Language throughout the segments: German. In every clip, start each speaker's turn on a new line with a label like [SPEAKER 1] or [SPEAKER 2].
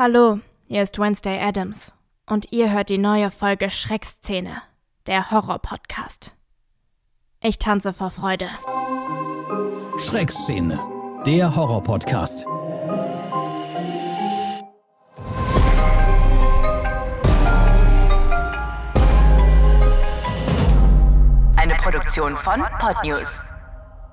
[SPEAKER 1] Hallo, hier ist Wednesday Adams und ihr hört die neue Folge Schreckszene, der Horror-Podcast. Ich tanze vor Freude.
[SPEAKER 2] Schreckszene, der Horror-Podcast.
[SPEAKER 3] Eine Produktion von Podnews.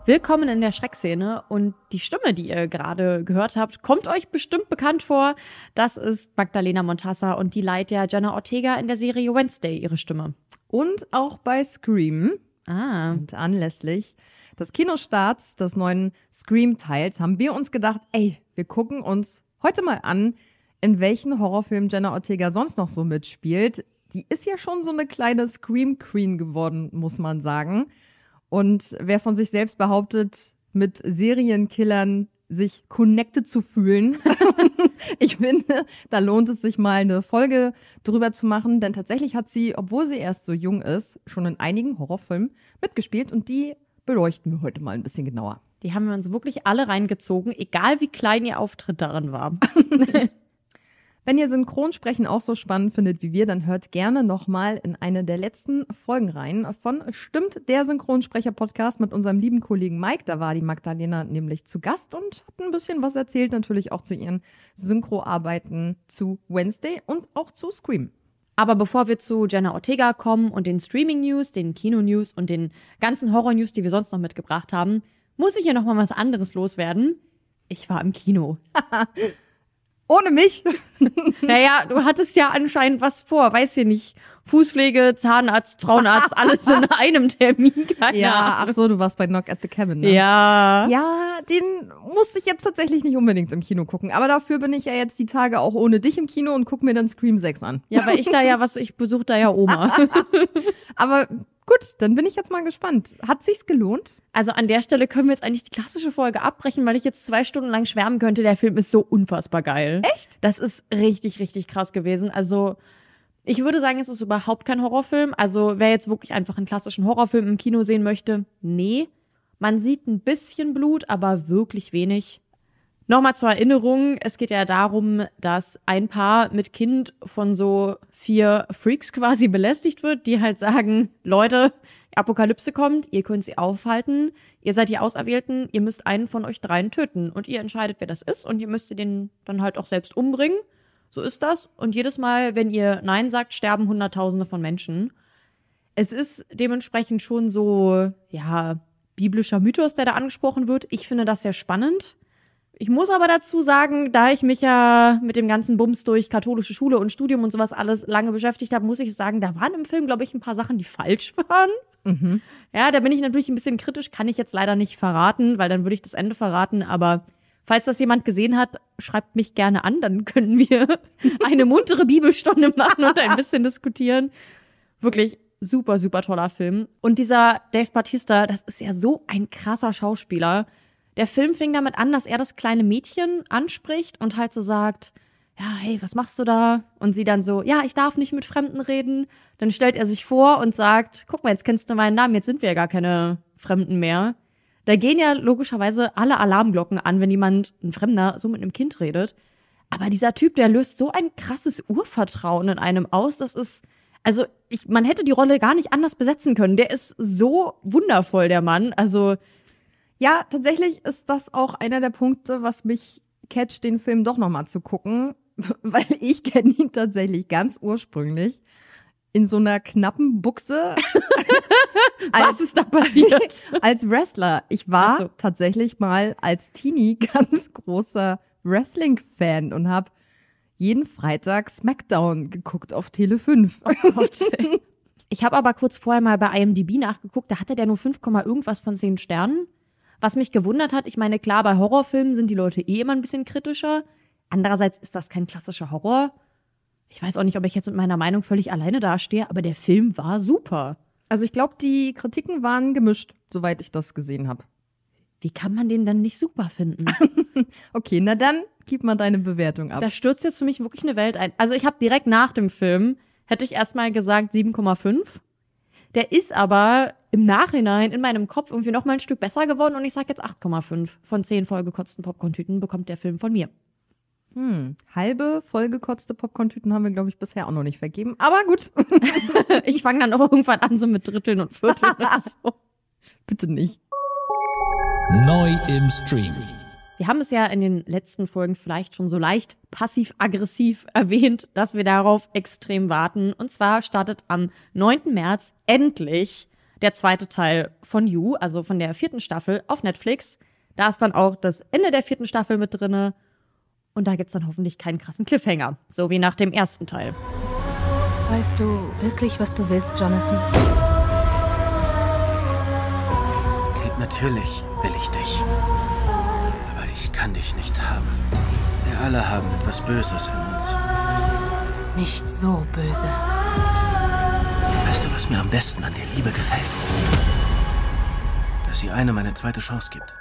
[SPEAKER 4] Willkommen in der Schreckszene und die Stimme, die ihr gerade gehört habt, kommt euch bestimmt bekannt vor. Das ist Magdalena Montassa und die leiht ja Jenna Ortega in der Serie Wednesday ihre Stimme.
[SPEAKER 5] Und auch bei Scream.
[SPEAKER 4] Ah.
[SPEAKER 5] Und anlässlich des Kinostarts des neuen Scream-Teils haben wir uns gedacht, ey, wir gucken uns heute mal an, in welchen Horrorfilmen Jenna Ortega sonst noch so mitspielt. Die ist ja schon so eine kleine Scream-Queen geworden, muss man sagen. Und wer von sich selbst behauptet, mit Serienkillern sich connected zu fühlen, ich finde, da lohnt es sich mal eine Folge drüber zu machen, denn tatsächlich hat sie, obwohl sie erst so jung ist, schon in einigen Horrorfilmen mitgespielt und die beleuchten wir heute mal ein bisschen genauer.
[SPEAKER 4] Die haben wir uns wirklich alle reingezogen, egal wie klein ihr Auftritt darin war.
[SPEAKER 5] Wenn ihr Synchronsprechen auch so spannend findet wie wir, dann hört gerne nochmal in eine der letzten Folgen rein von Stimmt der Synchronsprecher-Podcast mit unserem lieben Kollegen Mike. Da war die Magdalena nämlich zu Gast und hat ein bisschen was erzählt, natürlich auch zu ihren Synchroarbeiten zu Wednesday und auch zu Scream.
[SPEAKER 4] Aber bevor wir zu Jenna Ortega kommen und den Streaming-News, den Kino-News und den ganzen Horror-News, die wir sonst noch mitgebracht haben, muss ich hier nochmal was anderes loswerden. Ich war im Kino.
[SPEAKER 5] Ohne mich.
[SPEAKER 4] Naja, du hattest ja anscheinend was vor, weiß ich nicht. Fußpflege, Zahnarzt, Frauenarzt, alles in einem Termin. Keine
[SPEAKER 5] ja, ach so, du warst bei Knock at the Cabin, ne?
[SPEAKER 4] Ja.
[SPEAKER 5] Ja, den musste ich jetzt tatsächlich nicht unbedingt im Kino gucken. Aber dafür bin ich ja jetzt die Tage auch ohne dich im Kino und gucke mir dann Scream 6 an.
[SPEAKER 4] Ja, weil ich da ja was, ich besuche da ja Oma.
[SPEAKER 5] Aber gut, dann bin ich jetzt mal gespannt. Hat sich's gelohnt?
[SPEAKER 4] Also an der Stelle können wir jetzt eigentlich die klassische Folge abbrechen, weil ich jetzt zwei Stunden lang schwärmen könnte. Der Film ist so unfassbar geil.
[SPEAKER 5] Echt?
[SPEAKER 4] Das ist richtig, richtig krass gewesen. Also ich würde sagen, es ist überhaupt kein Horrorfilm. Also wer jetzt wirklich einfach einen klassischen Horrorfilm im Kino sehen möchte, nee. Man sieht ein bisschen Blut, aber wirklich wenig. Nochmal zur Erinnerung, es geht ja darum, dass ein Paar mit Kind von so vier Freaks quasi belästigt wird, die halt sagen, Leute, Apokalypse kommt, ihr könnt sie aufhalten, ihr seid die Auserwählten, ihr müsst einen von euch dreien töten und ihr entscheidet, wer das ist und ihr müsst den dann halt auch selbst umbringen. So ist das. Und jedes Mal, wenn ihr Nein sagt, sterben Hunderttausende von Menschen. Es ist dementsprechend schon so, ja, biblischer Mythos, der da angesprochen wird. Ich finde das sehr spannend. Ich muss aber dazu sagen, da ich mich ja mit dem ganzen Bums durch katholische Schule und Studium und sowas alles lange beschäftigt habe, muss ich sagen, da waren im Film, glaube ich, ein paar Sachen, die falsch waren.
[SPEAKER 5] Mhm.
[SPEAKER 4] Ja, da bin ich natürlich ein bisschen kritisch, kann ich jetzt leider nicht verraten, weil dann würde ich das Ende verraten. Aber falls das jemand gesehen hat, schreibt mich gerne an, dann können wir eine muntere Bibelstunde machen und ein bisschen diskutieren. Wirklich super, super toller Film. Und dieser Dave Batista, das ist ja so ein krasser Schauspieler. Der Film fing damit an, dass er das kleine Mädchen anspricht und halt so sagt, ja, hey, was machst du da? Und sie dann so, ja, ich darf nicht mit Fremden reden. Dann stellt er sich vor und sagt, guck mal, jetzt kennst du meinen Namen, jetzt sind wir ja gar keine Fremden mehr. Da gehen ja logischerweise alle Alarmglocken an, wenn jemand, ein Fremder, so mit einem Kind redet. Aber dieser Typ, der löst so ein krasses Urvertrauen in einem aus, das ist, also ich, man hätte die Rolle gar nicht anders besetzen können. Der ist so wundervoll, der Mann. Also
[SPEAKER 5] Ja, tatsächlich ist das auch einer der Punkte, was mich catcht, den Film doch nochmal zu gucken, weil ich kenne ihn tatsächlich ganz ursprünglich in so einer knappen Buchse
[SPEAKER 4] was ist da passiert?
[SPEAKER 5] als Wrestler. Ich war
[SPEAKER 4] so.
[SPEAKER 5] tatsächlich mal als Teenie ganz großer Wrestling-Fan und habe jeden Freitag SmackDown geguckt auf Tele 5.
[SPEAKER 4] Oh Gott. Ich habe aber kurz vorher mal bei IMDb nachgeguckt, da hatte der nur 5, Komma irgendwas von 10 Sternen. Was mich gewundert hat, ich meine, klar, bei Horrorfilmen sind die Leute eh immer ein bisschen kritischer. Andererseits ist das kein klassischer Horror. Ich weiß auch nicht, ob ich jetzt mit meiner Meinung völlig alleine dastehe, aber der Film war super.
[SPEAKER 5] Also ich glaube, die Kritiken waren gemischt, soweit ich das gesehen habe.
[SPEAKER 4] Wie kann man den dann nicht super finden?
[SPEAKER 5] Okay, na dann gib mal deine Bewertung ab.
[SPEAKER 4] Da stürzt jetzt für mich wirklich eine Welt ein. Also ich habe direkt nach dem Film, hätte ich erstmal gesagt 7,5. Der ist aber im Nachhinein in meinem Kopf irgendwie noch mal ein Stück besser geworden und ich sage jetzt 8,5. Von 10 vollgekotzten Popcorn-Tüten bekommt der Film von mir.
[SPEAKER 5] Hm, halbe vollgekotzte Popcorn-Tüten haben wir, glaube ich, bisher auch noch nicht vergeben. Aber gut.
[SPEAKER 4] Ich fange dann auch irgendwann an, so mit Dritteln und Vierteln oder so.
[SPEAKER 5] Bitte nicht.
[SPEAKER 2] Neu im Stream.
[SPEAKER 4] Wir haben es ja in den letzten Folgen vielleicht schon so leicht passiv-aggressiv erwähnt, dass wir darauf extrem warten. Und zwar startet am 9. März endlich der zweite Teil von You, also von der vierten Staffel auf Netflix. Da ist dann auch das Ende der vierten Staffel mit drinne. Und da gibt's dann hoffentlich keinen krassen Cliffhanger, so wie nach dem ersten Teil.
[SPEAKER 6] Weißt du wirklich, was du willst, Jonathan?
[SPEAKER 7] Kate, natürlich will ich dich. Aber ich kann dich nicht haben. Wir alle haben etwas Böses in uns.
[SPEAKER 6] Nicht so böse.
[SPEAKER 7] Weißt du, was mir am besten an der Liebe gefällt? Dass sie einem eine zweite Chance gibt.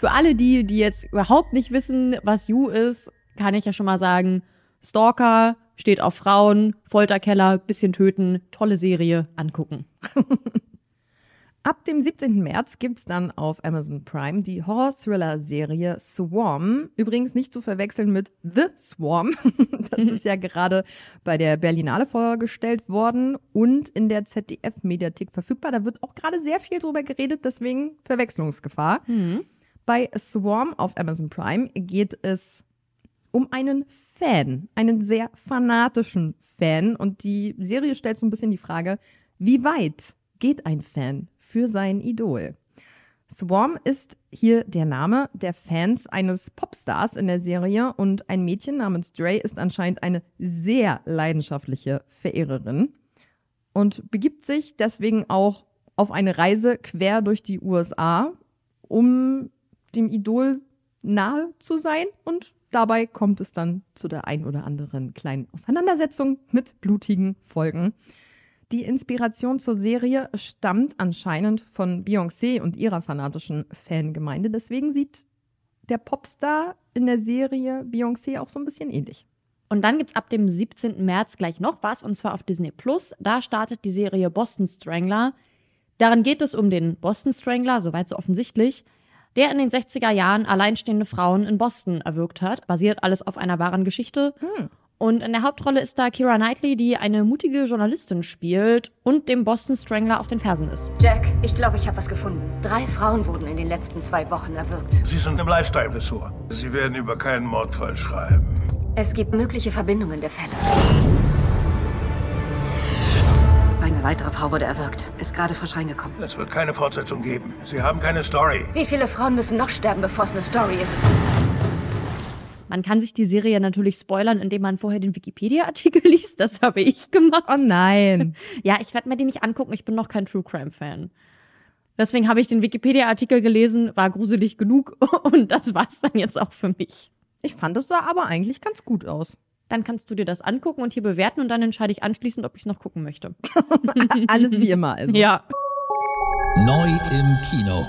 [SPEAKER 4] Für alle die, die jetzt überhaupt nicht wissen, was You ist, kann ich ja schon mal sagen, Stalker, steht auf Frauen, Folterkeller, bisschen töten, tolle Serie, angucken.
[SPEAKER 5] Ab dem 17. März gibt's dann auf Amazon Prime die Horror-Thriller-Serie Swarm. Übrigens nicht zu verwechseln mit The Swarm. Das ist ja gerade bei der Berlinale vorgestellt worden und in der ZDF-Mediathek verfügbar. Da wird auch gerade sehr viel drüber geredet, deswegen Verwechslungsgefahr. Bei Swarm auf Amazon Prime geht es um einen Fan, einen sehr fanatischen Fan. Und die Serie stellt so ein bisschen die Frage, wie weit geht ein Fan für sein Idol? Swarm ist hier der Name der Fans eines Popstars in der Serie und ein Mädchen namens Dre ist anscheinend eine sehr leidenschaftliche Verehrerin und begibt sich deswegen auch auf eine Reise quer durch die USA, um dem Idol nahe zu sein und dabei kommt es dann zu der ein oder anderen kleinen Auseinandersetzung mit blutigen Folgen. Die Inspiration zur Serie stammt anscheinend von Beyoncé und ihrer fanatischen Fangemeinde. Deswegen sieht der Popstar in der Serie Beyoncé auch so ein bisschen ähnlich.
[SPEAKER 4] Und dann gibt's ab dem 17. März gleich noch was, und zwar auf Disney Plus. Da startet die Serie Boston Strangler. Darin geht es um den Boston Strangler, soweit so offensichtlich, der in den 60er Jahren alleinstehende Frauen in Boston erwürgt hat. Basiert alles auf einer wahren Geschichte. Und in der Hauptrolle ist da Kira Knightley, die eine mutige Journalistin spielt und dem Boston Strangler auf den Fersen ist.
[SPEAKER 8] Jack, ich glaube, ich habe was gefunden. Drei Frauen wurden in den letzten zwei Wochen erwürgt.
[SPEAKER 9] Sie sind im Lifestyle-Ressort. Sie werden über keinen Mordfall schreiben.
[SPEAKER 8] Es gibt mögliche Verbindungen der Fälle. Eine weitere Frau wurde erwürgt. Ist gerade frisch reingekommen.
[SPEAKER 9] Es wird keine Fortsetzung geben. Sie haben keine Story.
[SPEAKER 8] Wie viele Frauen müssen noch sterben, bevor es eine Story ist?
[SPEAKER 4] Man kann sich die Serie natürlich spoilern, indem man vorher den Wikipedia-Artikel liest. Das habe ich gemacht.
[SPEAKER 5] Oh nein.
[SPEAKER 4] Ja, ich werde mir die nicht angucken. Ich bin noch kein True Crime-Fan. Deswegen habe ich den Wikipedia-Artikel gelesen, war gruselig genug und das war's dann jetzt auch für mich.
[SPEAKER 5] Ich fand es sah aber eigentlich ganz gut aus.
[SPEAKER 4] Dann kannst du dir das angucken und hier bewerten und dann entscheide ich anschließend, ob ich es noch gucken möchte.
[SPEAKER 5] Alles wie immer. Also.
[SPEAKER 4] Ja.
[SPEAKER 2] Neu im Kino.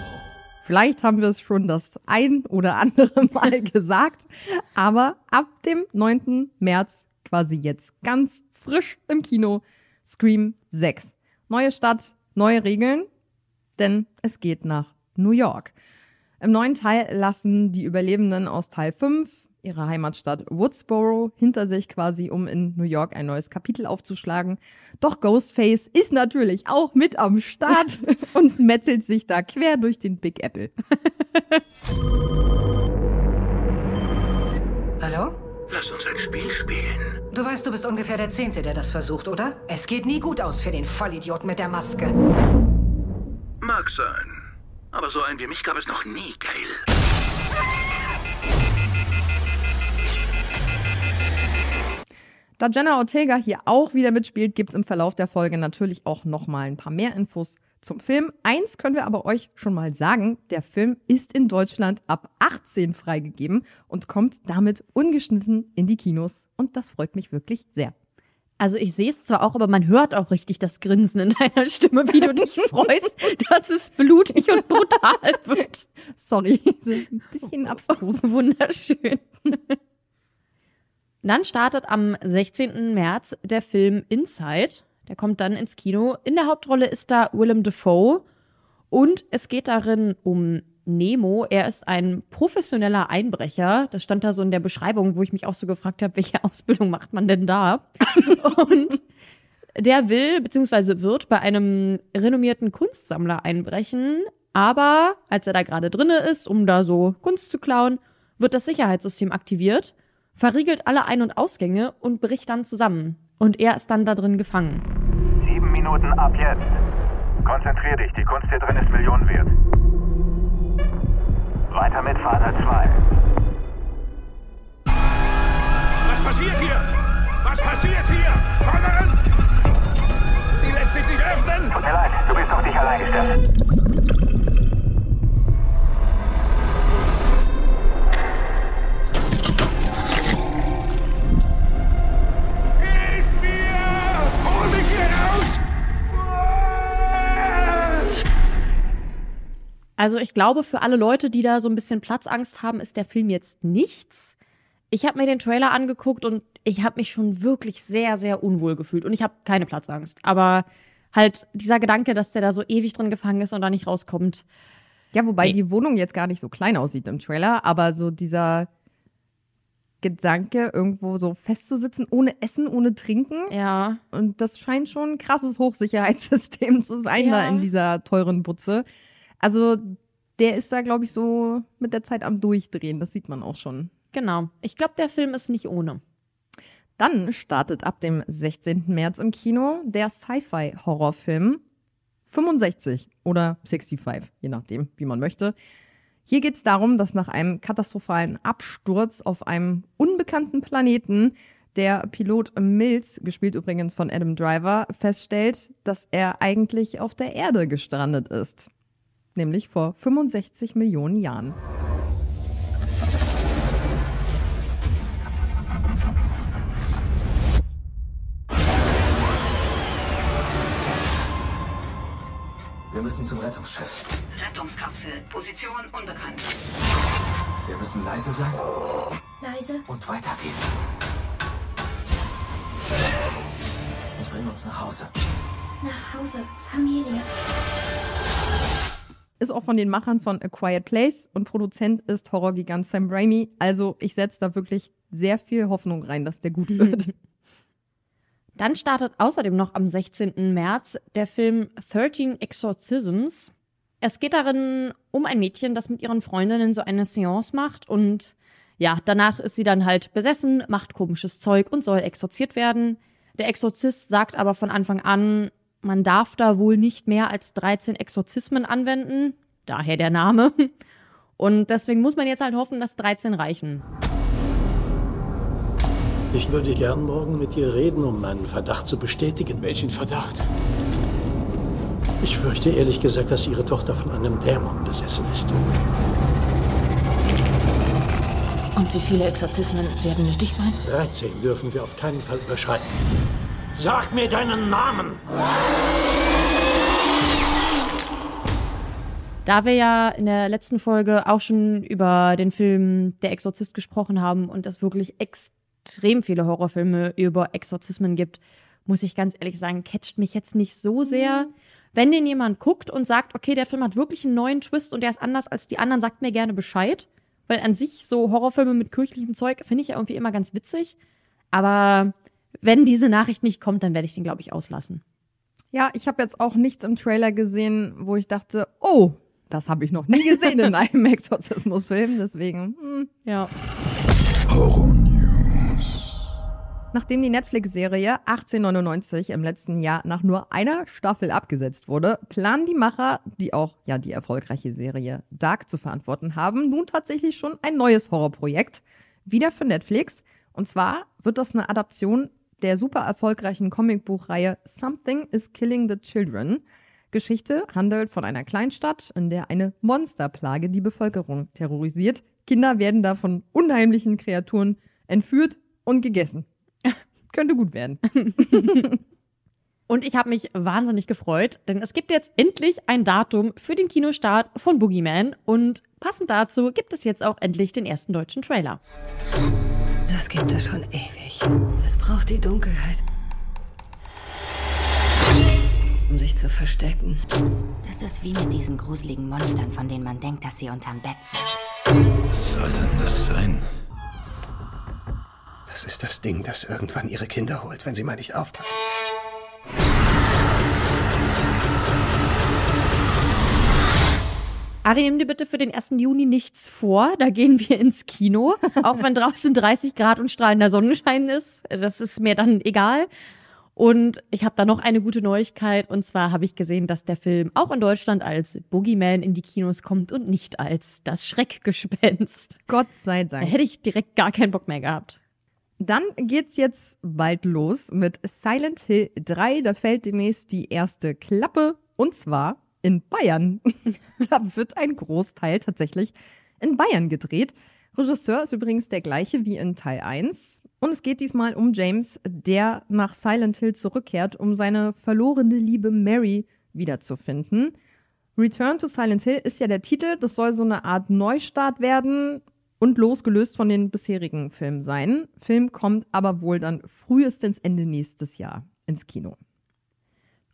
[SPEAKER 5] Vielleicht haben wir es schon das ein oder andere Mal gesagt, aber ab dem 9. März, quasi jetzt ganz frisch im Kino, Scream 6. Neue Stadt, neue Regeln, denn es geht nach New York. Im neuen Teil lassen die Überlebenden aus Teil 5 ihre Heimatstadt Woodsboro hinter sich quasi, um in New York ein neues Kapitel aufzuschlagen. Doch Ghostface ist natürlich auch mit am Start und metzelt sich da quer durch den Big Apple.
[SPEAKER 8] Hallo?
[SPEAKER 9] Lass uns ein Spiel spielen.
[SPEAKER 8] Du weißt, du bist ungefähr der Zehnte, der das versucht, oder? Es geht nie gut aus für den Vollidioten mit der Maske.
[SPEAKER 9] Mag sein. Aber so einen wie mich gab es noch nie, Gail.
[SPEAKER 5] Da Jenna Ortega hier auch wieder mitspielt, gibt es im Verlauf der Folge natürlich auch nochmal ein paar mehr Infos zum Film. Eins können wir aber euch schon mal sagen, der Film ist in Deutschland ab 18 freigegeben und kommt damit ungeschnitten in die Kinos. Und das freut mich wirklich sehr.
[SPEAKER 4] Also ich sehe es zwar auch, aber man hört auch richtig das Grinsen in deiner Stimme, wie du dich freust, dass es blutig und brutal wird.
[SPEAKER 5] Sorry, ein bisschen abstrus.
[SPEAKER 4] Wunderschön. Dann startet am 16. März der Film Inside. Der kommt dann ins Kino. In der Hauptrolle ist da Willem Dafoe. Und es geht darin um Nemo. Er ist ein professioneller Einbrecher. Das stand da so in der Beschreibung, wo ich mich auch so gefragt habe, welche Ausbildung macht man denn da? Und der will bzw. wird bei einem renommierten Kunstsammler einbrechen. Aber als er da gerade drinne ist, um da so Kunst zu klauen, wird das Sicherheitssystem aktiviert, verriegelt alle Ein- und Ausgänge und bricht dann zusammen. Und er ist dann da drin gefangen.
[SPEAKER 10] Sieben Minuten ab jetzt. Konzentrier dich, die Kunst hier drin ist Millionen wert. Weiter mit Vater 2.
[SPEAKER 9] Was passiert hier? Was passiert hier? Fangen! Sie lässt sich nicht öffnen!
[SPEAKER 10] Tut mir leid, du bist auf dich allein gestellt.
[SPEAKER 4] Also ich glaube, für alle Leute, die da so ein bisschen Platzangst haben, ist der Film jetzt nichts. Ich habe mir den Trailer angeguckt und ich habe mich schon wirklich sehr, sehr unwohl gefühlt. Und ich habe keine Platzangst. Aber halt dieser Gedanke, dass der da so ewig drin gefangen ist und da nicht rauskommt.
[SPEAKER 5] Ja, wobei
[SPEAKER 4] Nee.
[SPEAKER 5] die Wohnung jetzt gar nicht so klein aussieht im Trailer, aber so dieser Gedanke, irgendwo so festzusitzen, ohne Essen, ohne Trinken.
[SPEAKER 4] Ja.
[SPEAKER 5] Und das scheint schon ein krasses Hochsicherheitssystem zu sein
[SPEAKER 4] Ja.
[SPEAKER 5] da in dieser teuren Butze. Also der ist da, glaube ich, so mit der Zeit am Durchdrehen. Das sieht man auch schon.
[SPEAKER 4] Genau. Ich glaube, der Film ist nicht ohne.
[SPEAKER 5] Dann startet ab dem 16. März im Kino der Sci-Fi-Horrorfilm 65 oder 65, je nachdem, wie man möchte. Hier geht es darum, dass nach einem katastrophalen Absturz auf einem unbekannten Planeten der Pilot Mills, gespielt übrigens von Adam Driver, feststellt, dass er eigentlich auf der Erde gestrandet ist. Nämlich vor 65 Millionen Jahren.
[SPEAKER 11] Wir müssen zum Rettungsschiff.
[SPEAKER 8] Rettungskapsel, Position unbekannt.
[SPEAKER 11] Wir müssen leise sein
[SPEAKER 12] Leise.
[SPEAKER 11] und weitergehen. Ich bringe uns nach Hause.
[SPEAKER 12] Nach Hause. Familie.
[SPEAKER 5] Ist auch von den Machern von A Quiet Place und Produzent ist Horrorgigant Sam Raimi. Also ich setze da wirklich sehr viel Hoffnung rein, dass der gut wird.
[SPEAKER 4] Dann startet außerdem noch am 16. März der Film 13 Exorcisms. Es geht darin um ein Mädchen, das mit ihren Freundinnen so eine Seance macht und ja, danach ist sie dann halt besessen, macht komisches Zeug und soll exorziert werden. Der Exorzist sagt aber von Anfang an, man darf da wohl nicht mehr als 13 Exorzismen anwenden, daher der Name. Und deswegen muss man jetzt halt hoffen, dass 13 reichen.
[SPEAKER 13] Ich würde gern morgen mit dir reden, um meinen Verdacht zu bestätigen. Welchen Verdacht? Ich fürchte ehrlich gesagt, dass Ihre Tochter von einem Dämon besessen ist.
[SPEAKER 6] Und wie viele Exorzismen werden nötig sein?
[SPEAKER 13] 13 dürfen wir auf keinen Fall überschreiten. Sag mir deinen Namen!
[SPEAKER 4] Da wir ja in der letzten Folge auch schon über den Film Der Exorzist gesprochen haben und es wirklich extrem viele Horrorfilme über Exorzismen gibt, muss ich ganz ehrlich sagen, catcht mich jetzt nicht so sehr. Wenn den jemand guckt und sagt, okay, der Film hat wirklich einen neuen Twist und der ist anders als die anderen, sagt mir gerne Bescheid. Weil an sich so Horrorfilme mit kirchlichem Zeug finde ich ja irgendwie immer ganz witzig. Aber wenn diese Nachricht nicht kommt, dann werde ich den, glaube ich, auslassen.
[SPEAKER 5] Ja, ich habe jetzt auch nichts im Trailer gesehen, wo ich dachte, oh, das habe ich noch nie gesehen in einem Exorzismusfilm. Deswegen, hm.
[SPEAKER 4] ja.
[SPEAKER 5] Nachdem die Netflix-Serie 1899 im letzten Jahr nach nur einer Staffel abgesetzt wurde, planen die Macher, die auch ja die erfolgreiche Serie Dark zu verantworten haben, nun tatsächlich schon ein neues Horrorprojekt, wieder für Netflix. Und zwar wird das eine Adaption der super erfolgreichen Comicbuchreihe Something is Killing the Children. Geschichte handelt von einer Kleinstadt, in der eine Monsterplage die Bevölkerung terrorisiert. Kinder werden da von unheimlichen Kreaturen entführt und gegessen. Könnte gut werden.
[SPEAKER 4] Und ich habe mich wahnsinnig gefreut, denn es gibt jetzt endlich ein Datum für den Kinostart von Boogeyman und passend dazu gibt es jetzt auch endlich den ersten deutschen Trailer.
[SPEAKER 6] Das gibt es schon ewig. Es braucht die Dunkelheit, um sich zu verstecken.
[SPEAKER 14] Das ist wie mit diesen gruseligen Monstern, von denen man denkt, dass sie unterm Bett sind.
[SPEAKER 9] Was soll denn das sein?
[SPEAKER 15] Das ist das Ding, das irgendwann ihre Kinder holt, wenn sie mal nicht aufpassen.
[SPEAKER 4] Ari, nimm dir bitte für den 1. Juni nichts vor. Da gehen wir ins Kino. Auch wenn draußen 30 Grad und strahlender Sonnenschein ist. Das ist mir dann egal. Und ich habe da noch eine gute Neuigkeit. Und zwar habe ich gesehen, dass der Film auch in Deutschland als Boogeyman in die Kinos kommt und nicht als das Schreckgespenst.
[SPEAKER 5] Gott sei Dank.
[SPEAKER 4] Da hätte ich direkt gar keinen Bock mehr gehabt.
[SPEAKER 5] Dann geht's jetzt bald los mit Silent Hill 3. Da fällt demnächst die erste Klappe. Und zwar in Bayern. da wird ein Großteil tatsächlich in Bayern gedreht. Regisseur ist übrigens der gleiche wie in Teil 1. Und es geht diesmal um James, der nach Silent Hill zurückkehrt, um seine verlorene Liebe Mary wiederzufinden. Return to Silent Hill ist ja der Titel. Das soll so eine Art Neustart werden und losgelöst von den bisherigen Filmen sein. Film kommt aber wohl dann frühestens Ende nächstes Jahr ins Kino.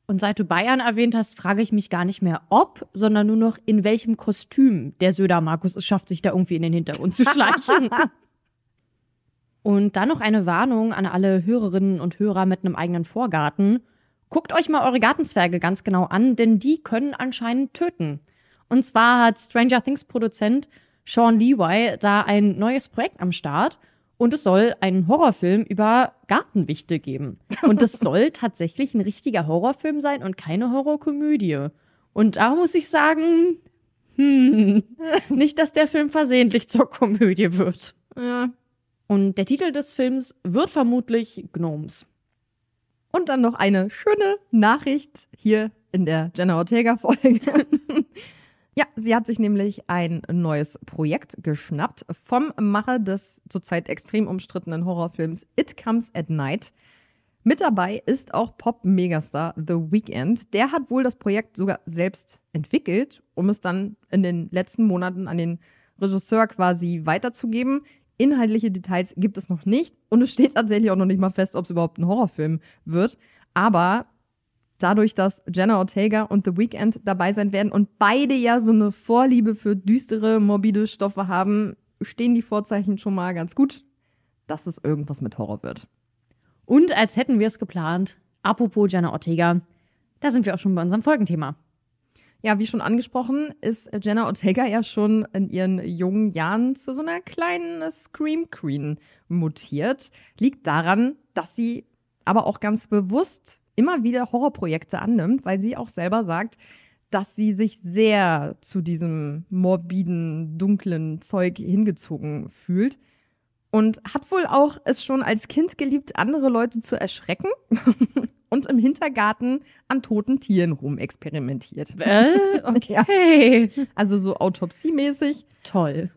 [SPEAKER 4] Und seit du Bayern erwähnt hast, frage ich mich gar nicht mehr ob, sondern nur noch in welchem Kostüm der Söder Markus es schafft, sich da irgendwie in den Hintergrund zu schleichen. und dann noch eine Warnung an alle Hörerinnen und Hörer mit einem eigenen Vorgarten. Guckt euch mal eure Gartenzwerge ganz genau an, denn die können anscheinend töten. Und zwar hat Stranger Things Produzent Sean Lewy da ein neues Projekt am Start und es soll einen Horrorfilm über Gartenwichte geben. Und es soll tatsächlich ein richtiger Horrorfilm sein und keine Horrorkomödie. Und da muss ich sagen, hm, nicht, dass der Film versehentlich zur Komödie wird.
[SPEAKER 5] Ja.
[SPEAKER 4] Und der Titel des Films wird vermutlich Gnomes.
[SPEAKER 5] Und dann noch eine schöne Nachricht hier in der Jenna Ortega-Folge. ja, sie hat sich nämlich ein neues Projekt geschnappt vom Macher des zurzeit extrem umstrittenen Horrorfilms It Comes at Night. Mit dabei ist auch Pop-Megastar The Weeknd. Der hat wohl das Projekt sogar selbst entwickelt, um es dann in den letzten Monaten an den Regisseur quasi weiterzugeben. Inhaltliche Details gibt es noch nicht und es steht tatsächlich auch noch nicht mal fest, ob es überhaupt ein Horrorfilm wird. Aber dadurch, dass Jenna Ortega und The Weeknd dabei sein werden und beide ja so eine Vorliebe für düstere, morbide Stoffe haben, stehen die Vorzeichen schon mal ganz gut, dass es irgendwas mit Horror wird.
[SPEAKER 4] Und als hätten wir es geplant, apropos Jenna Ortega, da sind wir auch schon bei unserem Folgenthema.
[SPEAKER 5] Ja, wie schon angesprochen, ist Jenna Ortega ja schon in ihren jungen Jahren zu so einer kleinen Scream Queen mutiert. Liegt daran, dass sie aber auch ganz bewusst immer wieder Horrorprojekte annimmt, weil sie auch selber sagt, dass sie sich sehr zu diesem morbiden, dunklen Zeug hingezogen fühlt. Und hat wohl auch es schon als Kind geliebt, andere Leute zu erschrecken und im Hintergarten an toten Tieren rumexperimentiert.
[SPEAKER 4] Äh, okay.
[SPEAKER 5] Ja. Also so autopsiemäßig.
[SPEAKER 4] Toll.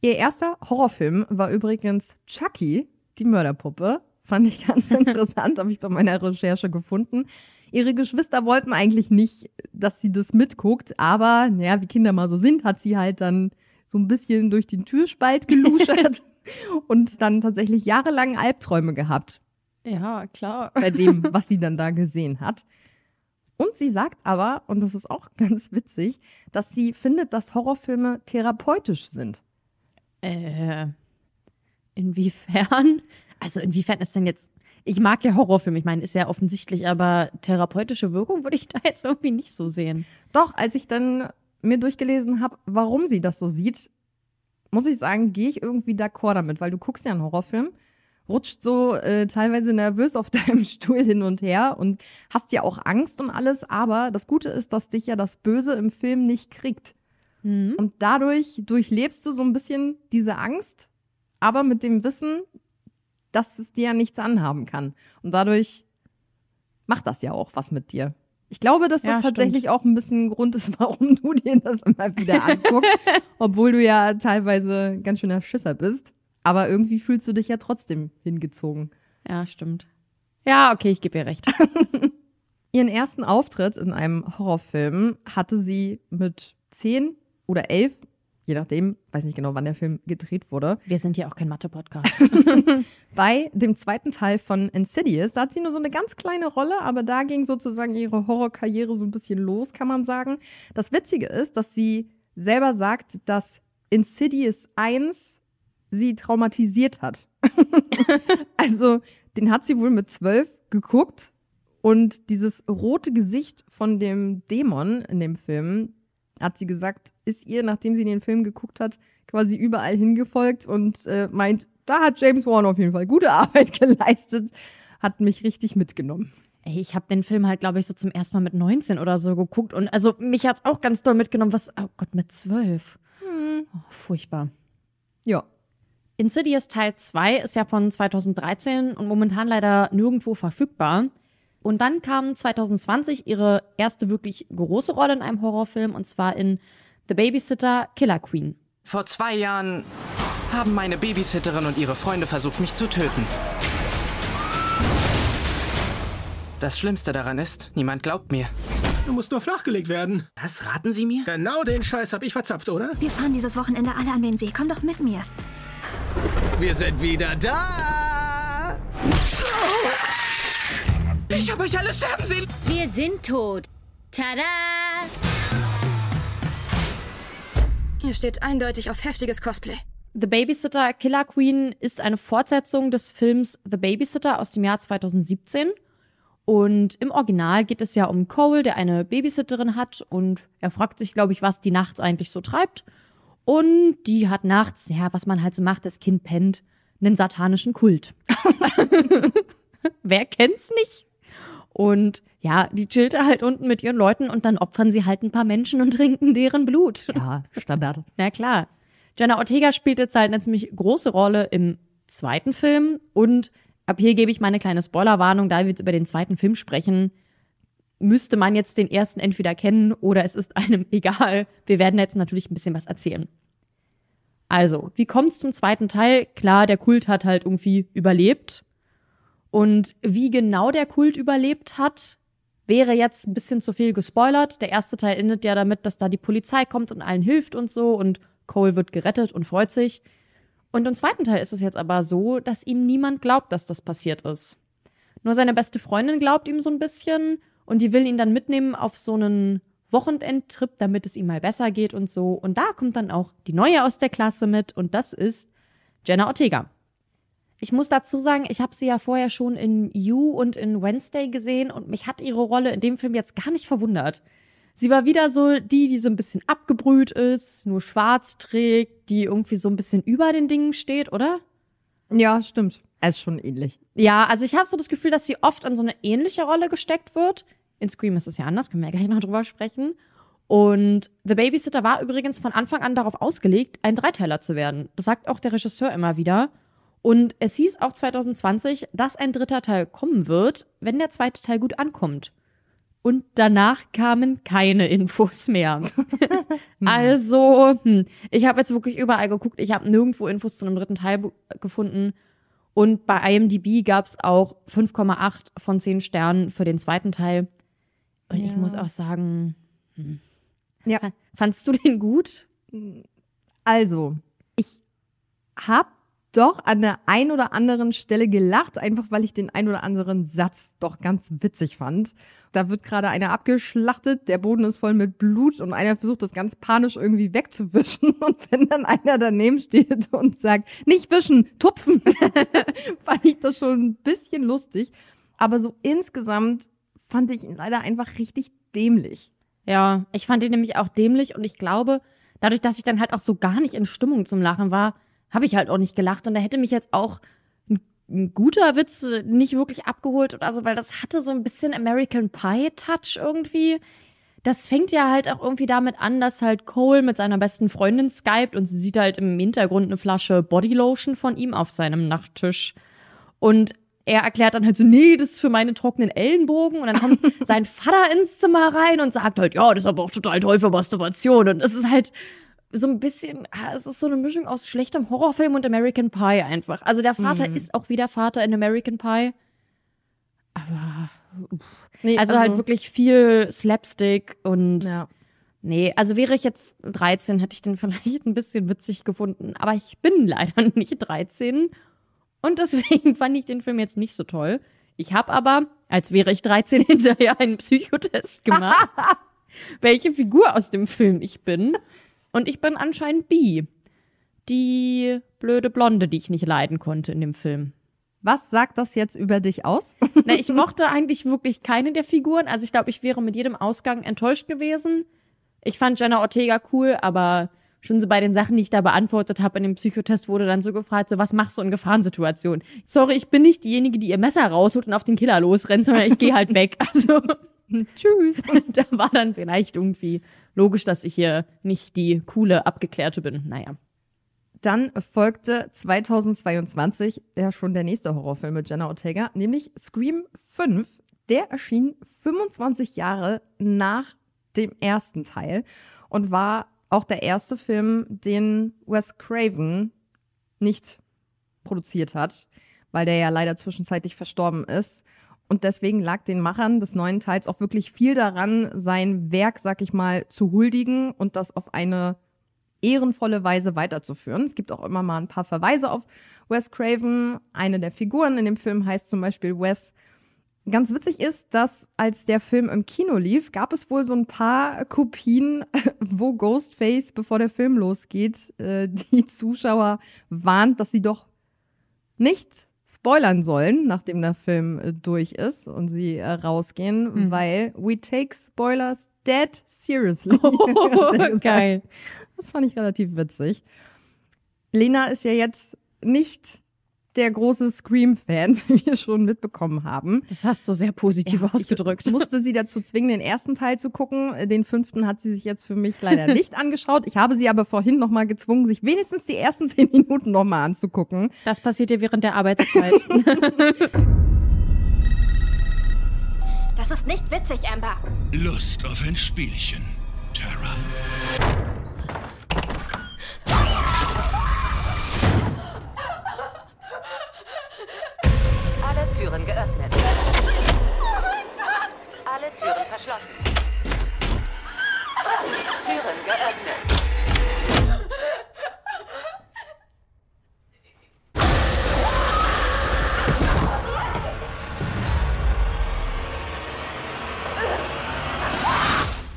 [SPEAKER 5] Ihr erster Horrorfilm war übrigens Chucky, die Mörderpuppe. Fand ich ganz interessant, habe ich bei meiner Recherche gefunden. Ihre Geschwister wollten eigentlich nicht, dass sie das mitguckt, aber naja, wie Kinder mal so sind, hat sie halt dann so ein bisschen durch den Türspalt geluschert und dann tatsächlich jahrelang Albträume gehabt.
[SPEAKER 4] Ja, klar.
[SPEAKER 5] Bei dem, was sie dann da gesehen hat. Und sie sagt aber, und das ist auch ganz witzig, dass sie findet, dass Horrorfilme therapeutisch sind.
[SPEAKER 4] Äh, inwiefern? Also inwiefern ist denn jetzt. Ich mag ja Horrorfilme, ich meine, ist ja offensichtlich, aber therapeutische Wirkung würde ich da jetzt irgendwie nicht so sehen.
[SPEAKER 5] Doch, als ich dann mir durchgelesen habe, warum sie das so sieht, muss ich sagen, gehe ich irgendwie d'accord damit, weil du guckst ja einen Horrorfilm, rutscht so äh, teilweise nervös auf deinem Stuhl hin und her und hast ja auch Angst und alles, aber das Gute ist, dass dich ja das Böse im Film nicht kriegt.
[SPEAKER 4] Mhm.
[SPEAKER 5] Und dadurch durchlebst du so ein bisschen diese Angst, aber mit dem Wissen, dass es dir ja nichts anhaben kann. Und dadurch macht das ja auch was mit dir. Ich glaube, dass das
[SPEAKER 4] Ja,
[SPEAKER 5] tatsächlich
[SPEAKER 4] stimmt.
[SPEAKER 5] auch ein bisschen ein Grund ist, warum du dir das immer wieder anguckst, obwohl du ja teilweise ganz schöner Schisser bist. Aber irgendwie fühlst du dich ja trotzdem hingezogen.
[SPEAKER 4] Ja, stimmt. Ja, okay, ich gebe ihr recht.
[SPEAKER 5] Ihren ersten Auftritt in einem Horrorfilm hatte sie mit zehn oder elf Je nachdem, weiß nicht genau, wann der Film gedreht wurde.
[SPEAKER 4] Wir sind ja auch kein Mathe-Podcast.
[SPEAKER 5] Bei dem zweiten Teil von Insidious, da hat sie nur so eine ganz kleine Rolle, aber da ging sozusagen ihre Horrorkarriere so ein bisschen los, kann man sagen. Das Witzige ist, dass sie selber sagt, dass Insidious 1 sie traumatisiert hat. also, den hat sie wohl mit zwölf geguckt und dieses rote Gesicht von dem Dämon in dem Film, hat sie gesagt, ist ihr, nachdem sie den Film geguckt hat, quasi überall hingefolgt und äh, meint, da hat James Wan auf jeden Fall gute Arbeit geleistet, hat mich richtig mitgenommen.
[SPEAKER 4] Ey, ich habe den Film halt, glaube ich, so zum ersten Mal mit 19 oder so geguckt. Und also mich hat's auch ganz doll mitgenommen. Was, oh Gott, mit 12.
[SPEAKER 5] Hm.
[SPEAKER 4] Oh, furchtbar.
[SPEAKER 5] Ja.
[SPEAKER 4] Insidious Teil 2 ist ja von 2013 und momentan leider nirgendwo verfügbar. Und dann kam 2020 ihre erste wirklich große Rolle in einem Horrorfilm und zwar in The Babysitter Killer Queen.
[SPEAKER 7] Vor zwei Jahren haben meine Babysitterin und ihre Freunde versucht, mich zu töten. Das Schlimmste daran ist, niemand glaubt mir.
[SPEAKER 13] Du musst nur flachgelegt werden.
[SPEAKER 7] Was raten Sie mir?
[SPEAKER 13] Genau den Scheiß hab ich verzapft, oder?
[SPEAKER 12] Wir fahren dieses Wochenende alle an den See. Komm doch mit mir.
[SPEAKER 9] Wir sind wieder da! Ich hab euch alle sterben sehen!
[SPEAKER 16] Wir sind tot. Tada!
[SPEAKER 17] Hier steht eindeutig auf heftiges Cosplay.
[SPEAKER 4] The Babysitter Killer Queen ist eine Fortsetzung des Films The Babysitter aus dem Jahr 2017. Und im Original geht es ja um Cole, der eine Babysitterin hat und er fragt sich, glaube ich, was die nachts eigentlich so treibt. Und die hat nachts, ja, was man halt so macht, das Kind pennt, einen satanischen Kult. Wer kennt's nicht? Und ja, die chillt halt unten mit ihren Leuten und dann opfern sie halt ein paar Menschen und trinken deren Blut.
[SPEAKER 5] Ja, Standard.
[SPEAKER 4] Na klar. Jenna Ortega spielt jetzt halt eine ziemlich große Rolle im zweiten Film und ab hier gebe ich meine kleine Spoilerwarnung, da wir jetzt über den zweiten Film sprechen, müsste man jetzt den ersten entweder kennen oder es ist einem egal. Wir werden jetzt natürlich ein bisschen was erzählen. Also, wie kommt's zum zweiten Teil? Klar, der Kult hat halt irgendwie überlebt. Und wie genau der Kult überlebt hat, wäre jetzt ein bisschen zu viel gespoilert. Der erste Teil endet ja damit, dass da die Polizei kommt und allen hilft und so und Cole wird gerettet und freut sich. Und im zweiten Teil ist es jetzt aber so, dass ihm niemand glaubt, dass das passiert ist. Nur seine beste Freundin glaubt ihm so ein bisschen und die will ihn dann mitnehmen auf so einen Wochenendtrip, damit es ihm mal besser geht und so. Und da kommt dann auch die neue aus der Klasse mit und das ist Jenna Ortega. Ich muss dazu sagen, ich habe sie ja vorher schon in You und in Wednesday gesehen und mich hat ihre Rolle in dem Film jetzt gar nicht verwundert. Sie war wieder so die, die so ein bisschen abgebrüht ist, nur schwarz trägt, die irgendwie so ein bisschen über den Dingen steht, oder?
[SPEAKER 5] Ja, stimmt. Es ist schon ähnlich.
[SPEAKER 4] Ja, also ich habe so das Gefühl, dass sie oft in so eine ähnliche Rolle gesteckt wird. In Scream ist es ja anders, können wir ja gleich noch drüber sprechen. Und The Babysitter war übrigens von Anfang an darauf ausgelegt, ein Dreiteiler zu werden. Das sagt auch der Regisseur immer wieder. Und es hieß auch 2020, dass ein dritter Teil kommen wird, wenn der zweite Teil gut ankommt. Und danach kamen keine Infos mehr. also, hm, ich habe jetzt wirklich überall geguckt. Ich habe nirgendwo Infos zu einem dritten Teil gefunden. Und bei IMDb gab es auch 5,8 von 10 Sternen für den zweiten Teil. Und ja. ich muss auch sagen, hm.
[SPEAKER 5] ja.
[SPEAKER 4] fandst du den gut?
[SPEAKER 5] Also, ich habe doch an der ein oder anderen Stelle gelacht, einfach weil ich den ein oder anderen Satz doch ganz witzig fand. Da wird gerade einer abgeschlachtet, der Boden ist voll mit Blut und einer versucht das ganz panisch irgendwie wegzuwischen. Und wenn dann einer daneben steht und sagt, nicht wischen, tupfen, fand ich das schon ein bisschen lustig. Aber so insgesamt fand ich ihn leider einfach richtig dämlich.
[SPEAKER 4] Ja, ich fand ihn nämlich auch dämlich und ich glaube, dadurch, dass ich dann halt auch so gar nicht in Stimmung zum Lachen war, habe ich halt auch nicht gelacht und da hätte mich jetzt auch ein, ein, guter Witz nicht wirklich abgeholt oder so, weil das hatte so ein bisschen American Pie Touch irgendwie. Das fängt ja halt auch irgendwie damit an, dass halt Cole mit seiner besten Freundin skypt und sie sieht halt im Hintergrund eine Flasche Bodylotion von ihm auf seinem Nachttisch. Und er erklärt dann halt so, nee, das ist für meine trockenen Ellenbogen. Und dann kommt sein Vater ins Zimmer rein und sagt halt, ja, das ist aber auch total toll für Masturbation. Und es ist halt so ein bisschen, ah, es ist so eine Mischung aus schlechtem Horrorfilm und American Pie einfach. Also der Vater
[SPEAKER 5] Mhm.
[SPEAKER 4] ist auch wieder Vater in American Pie. Aber.
[SPEAKER 5] Nee,
[SPEAKER 4] also, halt wirklich viel Slapstick und
[SPEAKER 5] Ja.
[SPEAKER 4] Nee, also wäre ich jetzt 13, hätte ich den vielleicht ein bisschen witzig gefunden. Aber ich bin leider nicht 13. Und deswegen fand ich den Film jetzt nicht so toll. Ich habe aber, als wäre ich 13, hinterher einen Psychotest gemacht, welche Figur aus dem Film ich bin. Und ich bin anscheinend B. Die blöde Blonde, die ich nicht leiden konnte in dem Film.
[SPEAKER 5] Was sagt das jetzt über dich aus?
[SPEAKER 4] Na, ich mochte eigentlich wirklich keine der Figuren. Also ich glaube, ich wäre mit jedem Ausgang enttäuscht gewesen. Ich fand Jenna Ortega cool, aber schon so bei den Sachen, die ich da beantwortet habe in dem Psychotest, wurde dann so gefragt, so was machst du in Gefahrensituationen? Sorry, ich bin nicht diejenige, die ihr Messer rausholt und auf den Killer losrennt, sondern ich gehe halt weg. Also tschüss. da war dann vielleicht irgendwie logisch, dass ich hier nicht die coole, abgeklärte bin. Naja.
[SPEAKER 5] Dann folgte 2022 ja schon der nächste Horrorfilm mit Jenna Ortega, nämlich Scream 5. Der erschien 25 Jahre nach dem ersten Teil und war auch der erste Film, den Wes Craven nicht produziert hat, weil der ja leider zwischenzeitlich verstorben ist. Und deswegen lag den Machern des neuen Teils auch wirklich viel daran, sein Werk, sag ich mal, zu huldigen und das auf eine ehrenvolle Weise weiterzuführen. Es gibt auch immer mal ein paar Verweise auf Wes Craven. Eine der Figuren in dem Film heißt zum Beispiel Wes. Ganz witzig ist, dass als der Film im Kino lief, gab es wohl so ein paar Kopien, wo Ghostface, bevor der Film losgeht, äh, die Zuschauer warnt, dass sie doch nicht spoilern sollen, nachdem der Film äh, durch ist und sie äh, rausgehen,
[SPEAKER 4] Mhm.
[SPEAKER 5] weil we take spoilers dead seriously.
[SPEAKER 4] Oh, geil.
[SPEAKER 5] Das fand ich relativ witzig. Lena ist ja jetzt nicht der große Scream-Fan, wie wir schon mitbekommen haben.
[SPEAKER 4] Das hast du sehr positiv ausgedrückt.
[SPEAKER 5] Ich musste sie dazu zwingen, den ersten Teil zu gucken. Den fünften hat sie sich jetzt für mich leider nicht angeschaut. Ich habe sie aber vorhin noch mal gezwungen, sich wenigstens die ersten zehn Minuten noch mal anzugucken.
[SPEAKER 4] Das passiert dir während der Arbeitszeit.
[SPEAKER 12] Das ist nicht witzig, Amber.
[SPEAKER 9] Lust auf ein Spielchen, Tara.
[SPEAKER 18] Türen geöffnet. Alle Türen verschlossen. Türen geöffnet.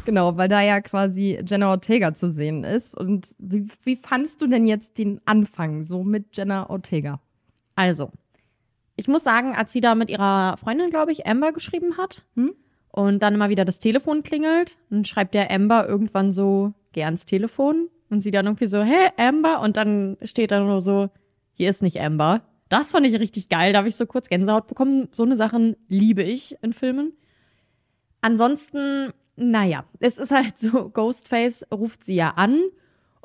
[SPEAKER 5] Genau, weil da ja quasi Jenna Ortega zu sehen ist. Und wie, wie fandst du denn jetzt den Anfang so mit Jenna Ortega?
[SPEAKER 4] Also, ich muss sagen, als sie da mit ihrer Freundin, glaube ich, Amber geschrieben hat und dann immer wieder das Telefon klingelt, dann schreibt der Amber irgendwann so, geh ans Telefon und sie dann irgendwie so, hey, Amber und dann steht da nur so, hier ist nicht Amber. Das fand ich richtig geil, da habe ich so kurz Gänsehaut bekommen. So eine Sachen liebe ich in Filmen. Ansonsten, naja, es ist halt so, Ghostface ruft sie ja an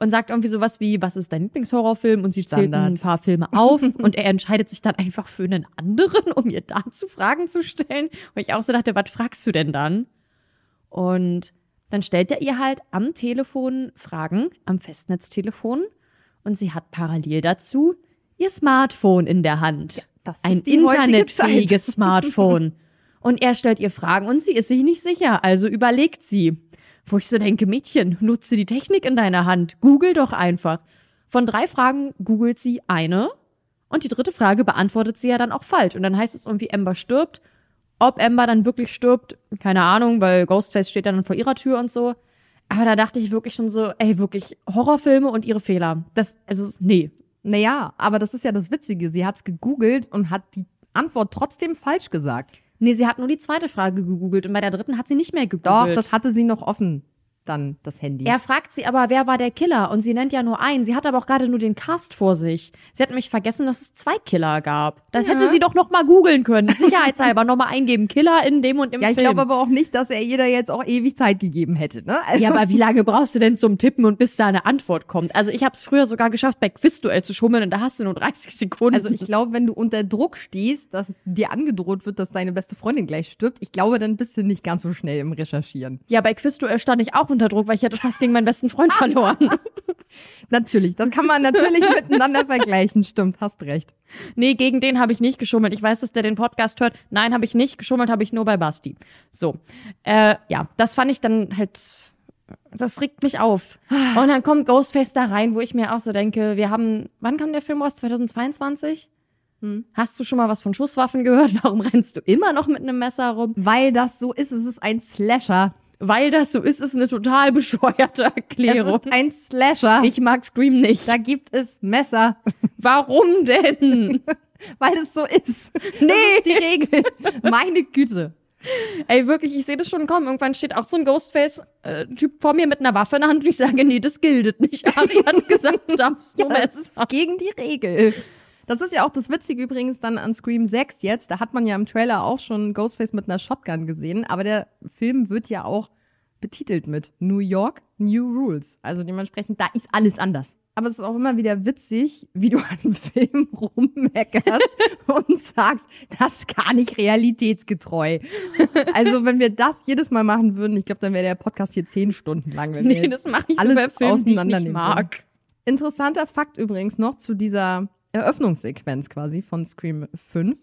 [SPEAKER 4] und sagt irgendwie sowas wie, was ist dein Lieblingshorrorfilm? Und sie zählt
[SPEAKER 5] Standard.
[SPEAKER 4] ein paar Filme auf und er entscheidet sich dann einfach für einen anderen, um ihr dazu Fragen zu stellen. Und ich auch so dachte, was fragst du denn dann? Und dann stellt er ihr halt am Telefon Fragen, am Festnetztelefon. Und sie hat parallel dazu ihr Smartphone in der Hand.
[SPEAKER 5] das
[SPEAKER 4] Ein
[SPEAKER 5] ist heutige
[SPEAKER 4] internetfähiges. Smartphone. Und er stellt ihr Fragen und sie ist sich nicht sicher, also überlegt sie. Wo ich so denke, Mädchen, nutze die Technik in deiner Hand. Google doch einfach. Von drei Fragen googelt sie eine und die dritte Frage beantwortet sie ja dann auch falsch. Und dann heißt es irgendwie, Amber stirbt. Ob Amber dann wirklich stirbt, keine Ahnung, weil Ghostface steht dann vor ihrer Tür und so. Aber da dachte ich wirklich schon so, ey, wirklich Horrorfilme und ihre Fehler. Das, also, nee.
[SPEAKER 5] Naja, aber das ist ja das Witzige. Sie hat's gegoogelt und hat die Antwort trotzdem falsch gesagt.
[SPEAKER 4] Nee, sie hat nur die zweite Frage gegoogelt und bei der dritten hat sie nicht mehr
[SPEAKER 5] Doch,
[SPEAKER 4] gegoogelt.
[SPEAKER 5] das hatte sie noch offen, dann das Handy.
[SPEAKER 4] Er fragt sie aber, wer war der Killer? Und sie nennt ja nur einen. Sie hat aber auch gerade nur den Cast vor sich. Sie hat nämlich vergessen, dass es zwei Killer gab. Das
[SPEAKER 5] Ja.
[SPEAKER 4] hätte sie doch noch mal googeln können. Sicherheitshalber noch mal eingeben. Killer in dem und dem
[SPEAKER 5] ja, ich
[SPEAKER 4] Film.
[SPEAKER 5] glaube aber auch nicht, dass er da jetzt auch ewig Zeit gegeben hätte. Ne? Also,
[SPEAKER 4] ja, aber wie lange brauchst du denn zum Tippen und bis da eine Antwort kommt? Also ich habe es früher sogar geschafft, bei Quizduell zu schummeln und da hast du nur 30 Sekunden.
[SPEAKER 5] Also ich glaube, wenn du unter Druck stehst, dass dir angedroht wird, dass deine beste Freundin gleich stirbt, ich glaube, dann bist du nicht ganz so schnell im Recherchieren.
[SPEAKER 4] ja, bei Quizduell stand ich auch unter Druck, weil ich hätte fast gegen meinen besten Freund verloren.
[SPEAKER 5] Natürlich, das kann man natürlich miteinander vergleichen. Stimmt, hast recht.
[SPEAKER 4] Nee, gegen den habe ich nicht geschummelt. Ich weiß, dass der den Podcast hört. Nein, habe ich nicht. Geschummelt habe ich nur bei Basti. So. Äh, ja, das fand ich dann halt Das regt mich auf. Und dann kommt Ghostface da rein, wo ich mir auch so denke, wir haben, wann kam der Film raus? 2022?
[SPEAKER 5] Hm.
[SPEAKER 4] Hast du schon mal was von Schusswaffen gehört? Warum rennst du immer noch mit einem Messer rum?
[SPEAKER 5] Weil das so ist, es ist ein Slasher.
[SPEAKER 4] Weil das so ist, ist eine total bescheuerte Erklärung.
[SPEAKER 5] Es ist ein Slasher.
[SPEAKER 4] Ich mag Scream nicht.
[SPEAKER 5] Da gibt es Messer.
[SPEAKER 4] Warum denn?
[SPEAKER 5] Weil es so ist. Nee. Das ist die Regel. Meine Güte.
[SPEAKER 4] Ey, wirklich, ich sehe das schon kommen. Irgendwann steht auch so ein Ghostface-Typ vor mir mit einer Waffe in der Hand und ich sage, nee, das gilt nicht. Ari hat gesagt, du darfst nur
[SPEAKER 5] ja, das ist gegen die Regel. Das ist ja auch das Witzige übrigens dann an Scream 6 jetzt. Da hat man ja im Trailer auch schon Ghostface mit einer Shotgun gesehen. Aber der Film wird ja auch betitelt mit New York, New Rules. Also dementsprechend, da ist alles anders. Aber es ist auch immer wieder witzig, wie du an Film rummeckerst und sagst, das ist gar nicht realitätsgetreu. Also wenn wir das jedes Mal machen würden, ich glaube, dann wäre der Podcast hier zehn Stunden lang. Wenn
[SPEAKER 4] nee,
[SPEAKER 5] wir
[SPEAKER 4] das mache ich
[SPEAKER 5] alles
[SPEAKER 4] über Filme, die ich nicht
[SPEAKER 5] auseinandernehmen
[SPEAKER 4] mag.
[SPEAKER 5] würden. Interessanter Fakt übrigens noch zu dieser Eröffnungssequenz quasi von Scream 5.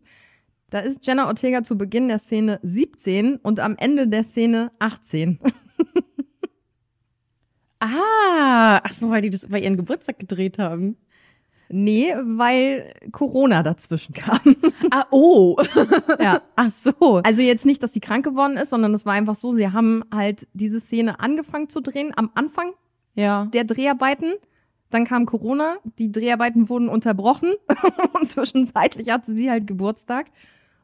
[SPEAKER 5] Da ist Jenna Ortega zu Beginn der Szene 17 und am Ende der Szene 18.
[SPEAKER 4] Ah, ach so, weil die das bei ihren Geburtstag gedreht haben.
[SPEAKER 5] Nee, weil Corona dazwischen kam.
[SPEAKER 4] Ah, oh.
[SPEAKER 5] ja.
[SPEAKER 4] Ach so.
[SPEAKER 5] Also jetzt nicht, dass sie krank geworden ist, sondern es war einfach so, sie haben halt diese Szene angefangen zu drehen am Anfang
[SPEAKER 4] ja.
[SPEAKER 5] der Dreharbeiten. Dann kam Corona, die Dreharbeiten wurden unterbrochen und zwischenzeitlich hatte sie halt Geburtstag.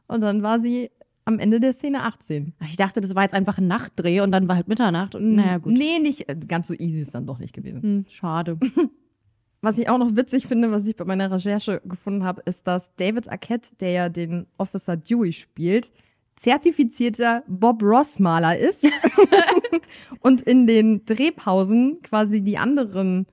[SPEAKER 5] Und dann war sie am Ende der Szene 18.
[SPEAKER 4] Ich dachte, das war jetzt einfach ein Nachtdreh und dann war halt Mitternacht und naja, gut.
[SPEAKER 5] Nee, nicht äh, ganz so easy ist dann doch nicht gewesen.
[SPEAKER 4] Hm, schade.
[SPEAKER 5] Was ich auch noch witzig finde, was ich bei meiner Recherche gefunden habe, ist, dass David Arquette, der ja den Officer Dewey spielt, zertifizierter Bob Ross Maler ist und in den Drehpausen quasi die anderen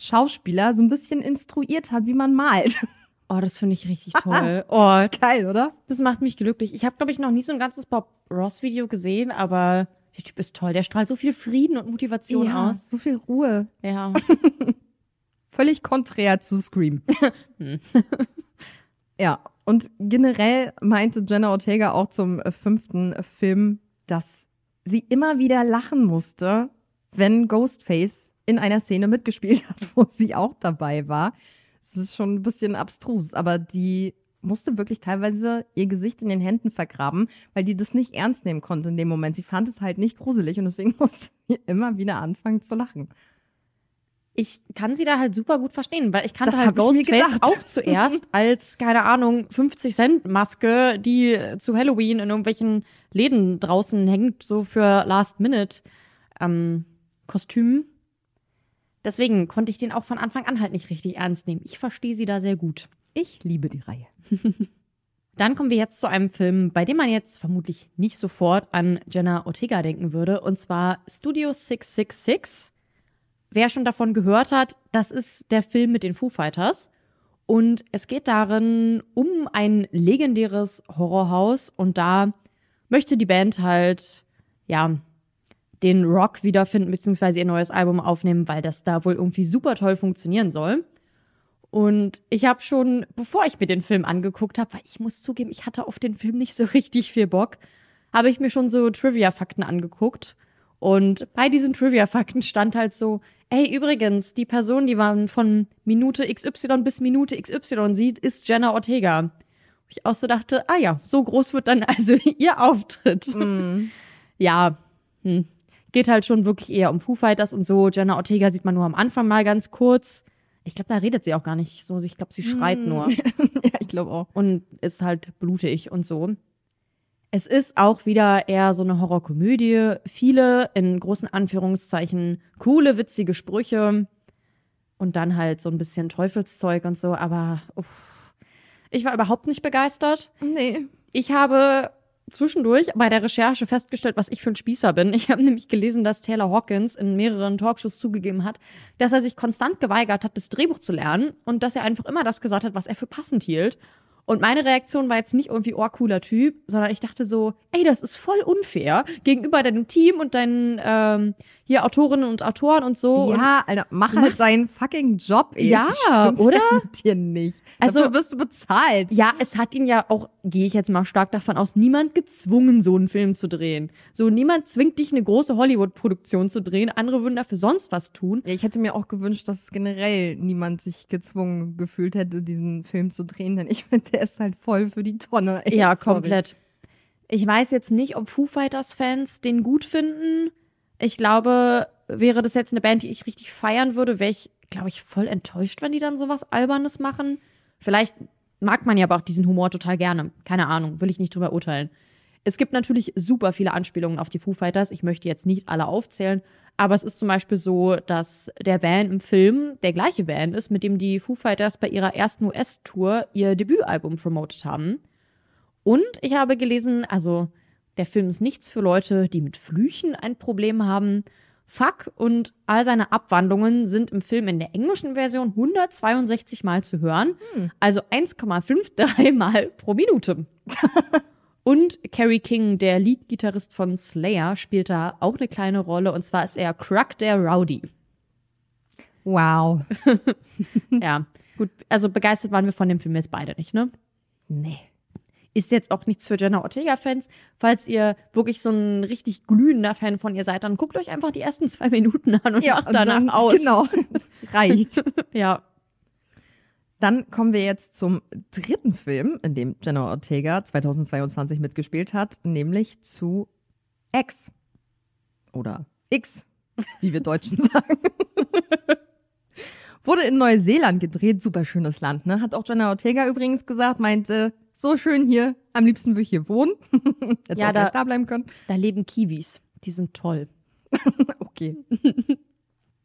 [SPEAKER 5] Schauspieler so ein bisschen instruiert hat, wie man malt.
[SPEAKER 4] Oh, das finde ich richtig toll. Oh,
[SPEAKER 5] geil, oder?
[SPEAKER 4] Das macht mich glücklich. Ich habe, glaube ich, noch nie so ein ganzes Bob Ross-Video gesehen, aber der Typ ist toll. Der strahlt so viel Frieden und Motivation
[SPEAKER 5] ja,
[SPEAKER 4] aus.
[SPEAKER 5] So viel Ruhe.
[SPEAKER 4] Ja.
[SPEAKER 5] Völlig konträr zu Scream. ja, und generell meinte Jenna Ortega auch zum äh, fünften Film, dass sie immer wieder lachen musste, wenn Ghostface in einer Szene mitgespielt hat, wo sie auch dabei war. Das ist schon ein bisschen abstrus, aber die musste wirklich teilweise ihr Gesicht in den Händen vergraben, weil die das nicht ernst nehmen konnte in dem Moment. Sie fand es halt nicht gruselig und deswegen musste sie immer wieder anfangen zu lachen.
[SPEAKER 4] Ich kann sie da halt super gut verstehen, weil ich kannte
[SPEAKER 5] Das
[SPEAKER 4] halt Ghostface auch zuerst als, keine Ahnung, 50 Cent Maske, die zu Halloween in irgendwelchen Läden draußen hängt, so für Last Minute ähm, Kostümen. Deswegen konnte ich den auch von Anfang an halt nicht richtig ernst nehmen. Ich verstehe sie da sehr gut.
[SPEAKER 5] Ich liebe die Reihe.
[SPEAKER 4] Dann kommen wir jetzt zu einem Film, bei dem man jetzt vermutlich nicht sofort an Jenna Ortega denken würde, und zwar Studio 666. Wer schon davon gehört hat, das ist der Film mit den Foo Fighters. Und es geht darin um ein legendäres Horrorhaus und da möchte die Band halt, ja, den Rock wiederfinden, beziehungsweise ihr neues Album aufnehmen, weil das da wohl irgendwie super toll funktionieren soll. Und ich habe schon, bevor ich mir den Film angeguckt habe, weil ich muss zugeben, ich hatte auf den Film nicht so richtig viel Bock, habe ich mir schon so Trivia-Fakten angeguckt. Und bei diesen Trivia-Fakten stand halt so, ey, übrigens, die Person, die man von Minute XY bis Minute XY sieht, ist Jenna Ortega. Ich auch so dachte, ah ja, so groß wird dann also ihr Auftritt. Ja, hm. Geht halt schon wirklich eher um Foo Fighters und so. Jenna Ortega sieht man nur am Anfang mal ganz kurz. Ich glaube, da redet sie auch gar nicht so. Ich glaube, sie schreit
[SPEAKER 5] Hm.
[SPEAKER 4] nur.
[SPEAKER 5] ja, ich glaube auch.
[SPEAKER 4] Und ist halt blutig und so. Es ist auch wieder eher so eine Horrorkomödie. Viele, in großen Anführungszeichen, coole, witzige Sprüche. Und dann halt so ein bisschen Teufelszeug und so. Aber uff, ich war überhaupt nicht begeistert.
[SPEAKER 5] Nee.
[SPEAKER 4] Ich habe zwischendurch bei der Recherche festgestellt, was ich für ein Spießer bin. Ich habe nämlich gelesen, dass Taylor Hawkins in mehreren Talkshows zugegeben hat, dass er sich konstant geweigert hat, das Drehbuch zu lernen und dass er einfach immer das gesagt hat, was er für passend hielt. Und meine Reaktion war jetzt nicht irgendwie, oh, cooler Typ, sondern ich dachte so, ey, das ist voll unfair gegenüber deinem Team und deinen, ähm, hier Autorinnen und Autoren und so.
[SPEAKER 5] Ja, Alter, mach halt seinen fucking Job, ey.
[SPEAKER 4] Ja,
[SPEAKER 5] Das stimmt
[SPEAKER 4] oder?
[SPEAKER 5] dir nicht.
[SPEAKER 4] Also-
[SPEAKER 5] Dafür wirst du bezahlt.
[SPEAKER 4] Ja, es hat ihn ja auch, gehe ich jetzt mal stark davon aus, niemand gezwungen, so einen Film zu drehen. So, niemand zwingt dich, eine große Hollywood-Produktion zu drehen. Andere würden dafür sonst was tun.
[SPEAKER 5] Ja, ich hätte mir auch gewünscht, dass generell niemand sich gezwungen gefühlt hätte, diesen Film zu drehen, denn ich finde, der ist halt voll für die Tonne. Ey,
[SPEAKER 4] ja,
[SPEAKER 5] sorry.
[SPEAKER 4] komplett. Ich weiß jetzt nicht, ob Foo Fighters-Fans den gut finden. Ich glaube, wäre das jetzt eine Band, die ich richtig feiern würde, wäre ich, glaube ich, voll enttäuscht, wenn die dann sowas Albernes machen. Vielleicht mag man ja aber auch diesen Humor total gerne. Keine Ahnung, will ich nicht drüber urteilen. Es gibt natürlich super viele Anspielungen auf die Foo Fighters. Ich möchte jetzt nicht alle aufzählen, aber es ist zum Beispiel so, dass der Van im Film der gleiche Van ist, mit dem die Foo Fighters bei ihrer ersten US-Tour ihr Debütalbum promotet haben. Und ich habe gelesen, also der Film ist nichts für Leute, die mit Flüchen ein Problem haben. Fuck und all seine Abwandlungen sind im Film in der englischen Version 162 Mal zu hören, also 1,53 Mal pro Minute. und Kerry King, der Lead-Gitarrist von Slayer, spielt da auch eine kleine Rolle und zwar ist er Krug der Rowdy.
[SPEAKER 5] Wow.
[SPEAKER 4] ja, gut, also begeistert waren wir von dem Film jetzt beide nicht, ne?
[SPEAKER 5] Nee.
[SPEAKER 4] Ist jetzt auch nichts für Jenna Ortega-Fans. Falls ihr wirklich so ein richtig glühender Fan von ihr seid, dann guckt euch einfach die ersten zwei Minuten an und macht
[SPEAKER 5] und
[SPEAKER 4] danach
[SPEAKER 5] dann,
[SPEAKER 4] aus.
[SPEAKER 5] Genau, reicht.
[SPEAKER 4] ja.
[SPEAKER 5] Dann kommen wir jetzt zum dritten Film, in dem Jenna Ortega 2022 mitgespielt hat, nämlich zu X. Oder X, wie wir Deutschen sagen. Wurde in Neuseeland gedreht, super schönes Land, ne? Hat auch Jenna Ortega übrigens gesagt, meinte, so schön hier, am liebsten würde ich hier wohnen. Hätte
[SPEAKER 4] Ja,
[SPEAKER 5] auch
[SPEAKER 4] da-
[SPEAKER 5] da bleiben können.
[SPEAKER 4] Da leben Kiwis. Die sind toll.
[SPEAKER 5] Okay.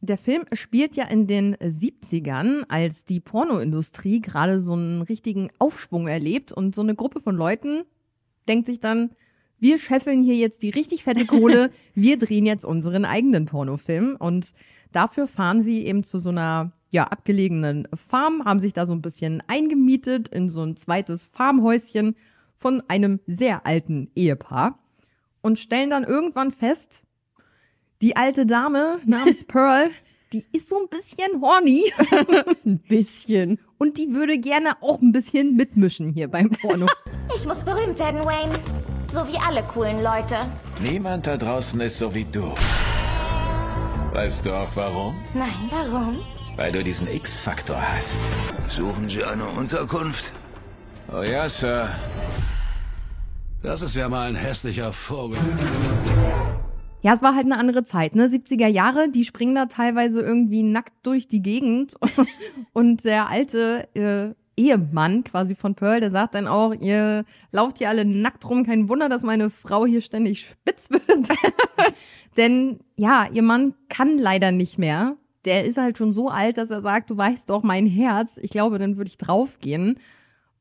[SPEAKER 5] Der Film spielt ja in den 70ern, als die Pornoindustrie gerade so einen richtigen Aufschwung erlebt und so eine Gruppe von Leuten denkt sich dann, wir scheffeln hier jetzt die richtig fette Kohle, wir drehen jetzt unseren eigenen Pornofilm und dafür fahren sie eben zu so einer ja, abgelegenen Farm, haben sich da so ein bisschen eingemietet in so ein zweites Farmhäuschen von einem sehr alten Ehepaar und stellen dann irgendwann fest, die alte Dame namens Pearl, die ist so ein bisschen horny.
[SPEAKER 4] ein bisschen.
[SPEAKER 5] Und die würde gerne auch ein bisschen mitmischen hier beim Porno.
[SPEAKER 12] Ich muss berühmt werden, Wayne. So wie alle coolen Leute.
[SPEAKER 2] Niemand da draußen ist so wie du. Weißt du auch warum?
[SPEAKER 12] Nein, warum?
[SPEAKER 2] Weil du diesen X-Faktor hast.
[SPEAKER 11] Suchen Sie eine Unterkunft?
[SPEAKER 2] Oh ja, Sir.
[SPEAKER 9] Das ist ja mal ein hässlicher Vogel.
[SPEAKER 5] Ja, es war halt eine andere Zeit, ne? 70er Jahre, die springen da teilweise irgendwie nackt durch die Gegend. Und der alte äh, Ehemann quasi von Pearl, der sagt dann auch, ihr lauft hier alle nackt rum, kein Wunder, dass meine Frau hier ständig spitz wird. Denn ja, ihr Mann kann leider nicht mehr. Der ist halt schon so alt, dass er sagt, du weißt doch mein Herz. Ich glaube, dann würde ich draufgehen.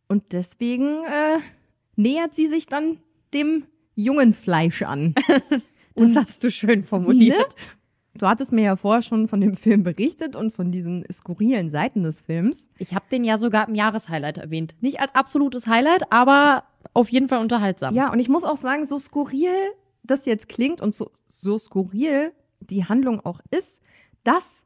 [SPEAKER 5] Und deswegen äh, nähert sie sich dann dem jungen Fleisch an.
[SPEAKER 4] Das hast du schön formuliert.
[SPEAKER 5] Ne? Du hattest mir ja vorher schon von dem Film berichtet und von diesen skurrilen Seiten des Films.
[SPEAKER 4] Ich habe den ja sogar im Jahreshighlight erwähnt. Nicht als absolutes Highlight, aber auf jeden Fall unterhaltsam.
[SPEAKER 5] Ja, und ich muss auch sagen, so skurril das jetzt klingt und so, so skurril die Handlung auch ist, das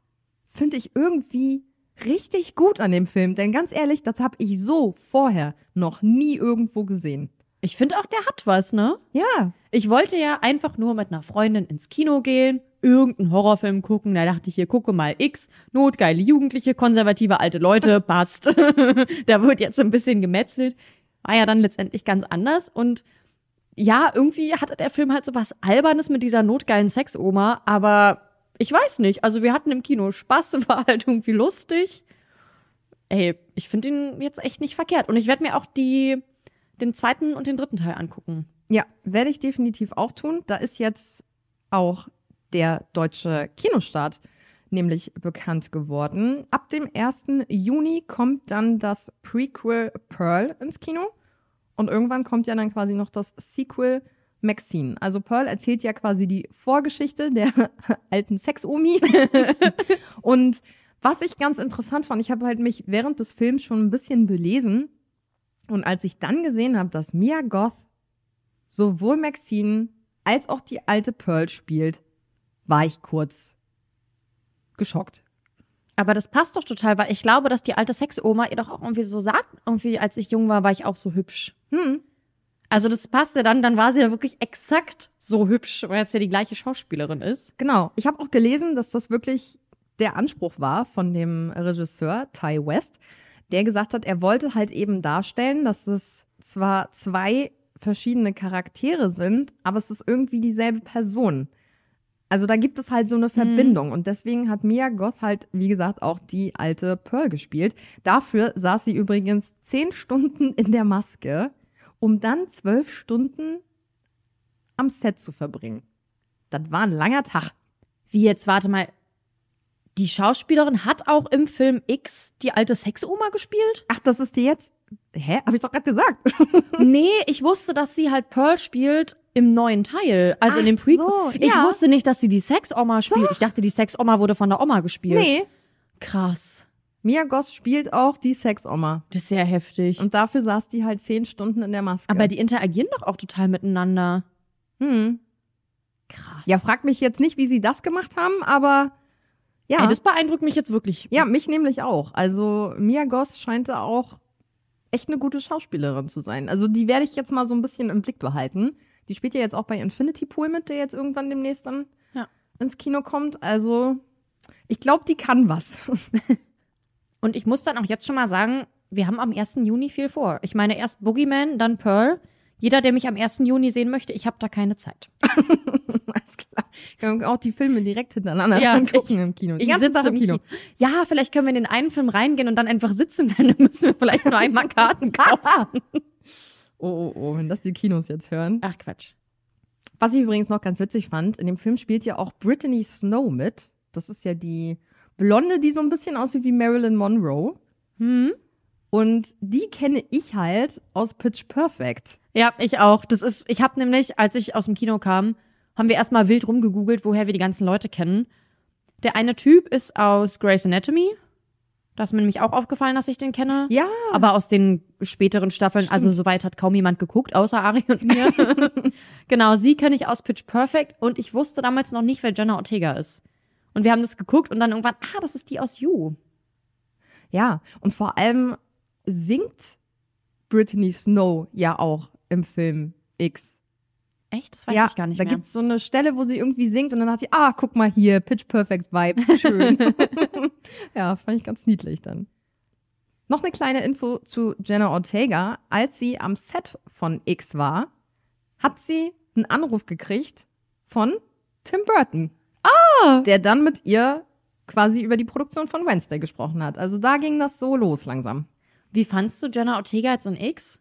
[SPEAKER 5] finde ich irgendwie richtig gut an dem Film. Denn ganz ehrlich, das habe ich so vorher noch nie irgendwo gesehen.
[SPEAKER 4] Ich finde auch, der hat was, ne?
[SPEAKER 5] Ja.
[SPEAKER 4] Ich wollte ja einfach nur mit einer Freundin ins Kino gehen, irgendeinen Horrorfilm gucken. Da dachte ich, hier gucke mal X, notgeile Jugendliche, konservative alte Leute, passt. da wird jetzt ein bisschen gemetzelt. War ja dann letztendlich ganz anders. Und ja, irgendwie hatte der Film halt so was Albernes mit dieser notgeilen Sexoma, aber ich weiß nicht. Also wir hatten im Kino Spaß, war halt irgendwie lustig. Ey, ich finde ihn jetzt echt nicht verkehrt. Und ich werde mir auch die, den zweiten und den dritten Teil angucken.
[SPEAKER 5] Ja, werde ich definitiv auch tun. Da ist jetzt auch der deutsche Kinostart nämlich bekannt geworden. Ab dem 1. Juni kommt dann das Prequel Pearl ins Kino und irgendwann kommt ja dann quasi noch das Sequel Maxine. Also Pearl erzählt ja quasi die Vorgeschichte der alten Sex-Omi. und was ich ganz interessant fand, ich habe halt mich während des Films schon ein bisschen belesen und als ich dann gesehen habe, dass Mia Goth sowohl Maxine als auch die alte Pearl spielt, war ich kurz geschockt.
[SPEAKER 4] Aber das passt doch total, weil ich glaube, dass die alte Sexoma ihr doch auch irgendwie so sagt, irgendwie, als ich jung war, war ich auch so hübsch.
[SPEAKER 5] Hm.
[SPEAKER 4] Also das passt ja dann, dann war sie ja wirklich exakt so hübsch, weil es ja die gleiche Schauspielerin ist.
[SPEAKER 5] Genau. Ich habe auch gelesen, dass das wirklich der Anspruch war von dem Regisseur Ty West, der gesagt hat, er wollte halt eben darstellen, dass es zwar zwei verschiedene Charaktere sind, aber es ist irgendwie dieselbe Person. Also da gibt es halt so eine Verbindung und deswegen hat Mia Goth halt, wie gesagt, auch die alte Pearl gespielt. Dafür saß sie übrigens zehn Stunden in der Maske, um dann zwölf Stunden am Set zu verbringen. Das war ein langer Tag.
[SPEAKER 4] Wie jetzt, warte mal. Die Schauspielerin hat auch im Film X die alte Sexoma gespielt?
[SPEAKER 5] Ach, das ist die jetzt? Hä? Hab ich doch gerade gesagt.
[SPEAKER 4] nee, ich wusste, dass sie halt Pearl spielt im neuen Teil, also
[SPEAKER 5] Ach
[SPEAKER 4] in dem Prequel.
[SPEAKER 5] so,
[SPEAKER 4] Ich
[SPEAKER 5] ja.
[SPEAKER 4] wusste nicht, dass sie die Sexoma spielt. Ich dachte, die Sexoma wurde von der Oma gespielt.
[SPEAKER 5] Nee.
[SPEAKER 4] Krass.
[SPEAKER 5] Mia Goth spielt auch die Sexoma.
[SPEAKER 4] Das ist sehr heftig.
[SPEAKER 5] Und dafür saß die halt zehn Stunden in der Maske.
[SPEAKER 4] Aber die interagieren doch auch total miteinander.
[SPEAKER 5] Hm.
[SPEAKER 4] Krass.
[SPEAKER 5] Ja, frag mich jetzt nicht, wie sie das gemacht haben, aber ja.
[SPEAKER 4] Ey, das beeindruckt mich jetzt wirklich.
[SPEAKER 5] ja, mich nämlich auch. Also Mia Goth scheint da auch echt eine gute Schauspielerin zu sein. Also die werde ich jetzt mal so ein bisschen im Blick behalten. Die spielt ja jetzt auch bei Infinity Pool mit, der jetzt irgendwann demnächst dann
[SPEAKER 4] Ja.
[SPEAKER 5] ins Kino kommt. Also ich glaube, die kann was.
[SPEAKER 4] Und ich muss dann auch jetzt schon mal sagen, wir haben am 1. Juni viel vor. Ich meine, erst Boogeyman, dann Pearl. Jeder, der mich am 1. Juni sehen möchte, ich habe da keine Zeit.
[SPEAKER 5] Alles klar. Können auch die Filme direkt hintereinander
[SPEAKER 4] Ja,
[SPEAKER 5] gucken
[SPEAKER 4] ich-
[SPEAKER 5] im Kino. Ganzen
[SPEAKER 4] sitze
[SPEAKER 5] Tag im Kino.
[SPEAKER 4] Ja, vielleicht können wir in den einen Film reingehen und dann einfach sitzen. Dann müssen wir vielleicht nur einmal Karten kaufen.
[SPEAKER 5] Oh, oh, oh, wenn das die Kinos jetzt hören.
[SPEAKER 4] Ach, Quatsch.
[SPEAKER 5] Was ich übrigens noch ganz witzig fand, in dem Film spielt ja auch Brittany Snow mit. Das ist ja die Blonde, die so ein bisschen aussieht wie Marilyn Monroe.
[SPEAKER 4] Hm?
[SPEAKER 5] Und die kenne ich halt aus Pitch Perfect.
[SPEAKER 4] Ja, ich auch. Das ist, ich habe nämlich, als ich aus dem Kino kam, haben wir erstmal wild rumgegoogelt, woher wir die ganzen Leute kennen. Der eine Typ ist aus Grey's Anatomy. Da ist mir nämlich auch aufgefallen, dass ich den kenne.
[SPEAKER 5] Ja.
[SPEAKER 4] Aber aus den späteren Staffeln, also soweit hat kaum jemand geguckt, außer Ari und mir. genau, sie kenne ich aus Pitch Perfect und ich wusste damals noch nicht, wer Jenna Ortega ist. Und wir haben das geguckt und dann irgendwann, ah, das ist die aus You.
[SPEAKER 5] Ja, und vor allem singt Brittany Snow ja auch im Film X.
[SPEAKER 4] Echt? Das weiß
[SPEAKER 5] ja,
[SPEAKER 4] ich gar nicht
[SPEAKER 5] da
[SPEAKER 4] mehr.
[SPEAKER 5] gibt's so eine Stelle, wo sie irgendwie singt und dann hat sie, ah, guck mal hier, Pitch Perfect Vibes, schön. ja, fand ich ganz niedlich dann. Noch eine kleine Info zu Jenna Ortega. Als sie am Set von X war, hat sie einen Anruf gekriegt von Tim Burton. Der dann mit ihr quasi über die Produktion von Wednesday gesprochen hat. Also da ging das so los langsam.
[SPEAKER 4] Wie fandst du Jenna Ortega jetzt in X?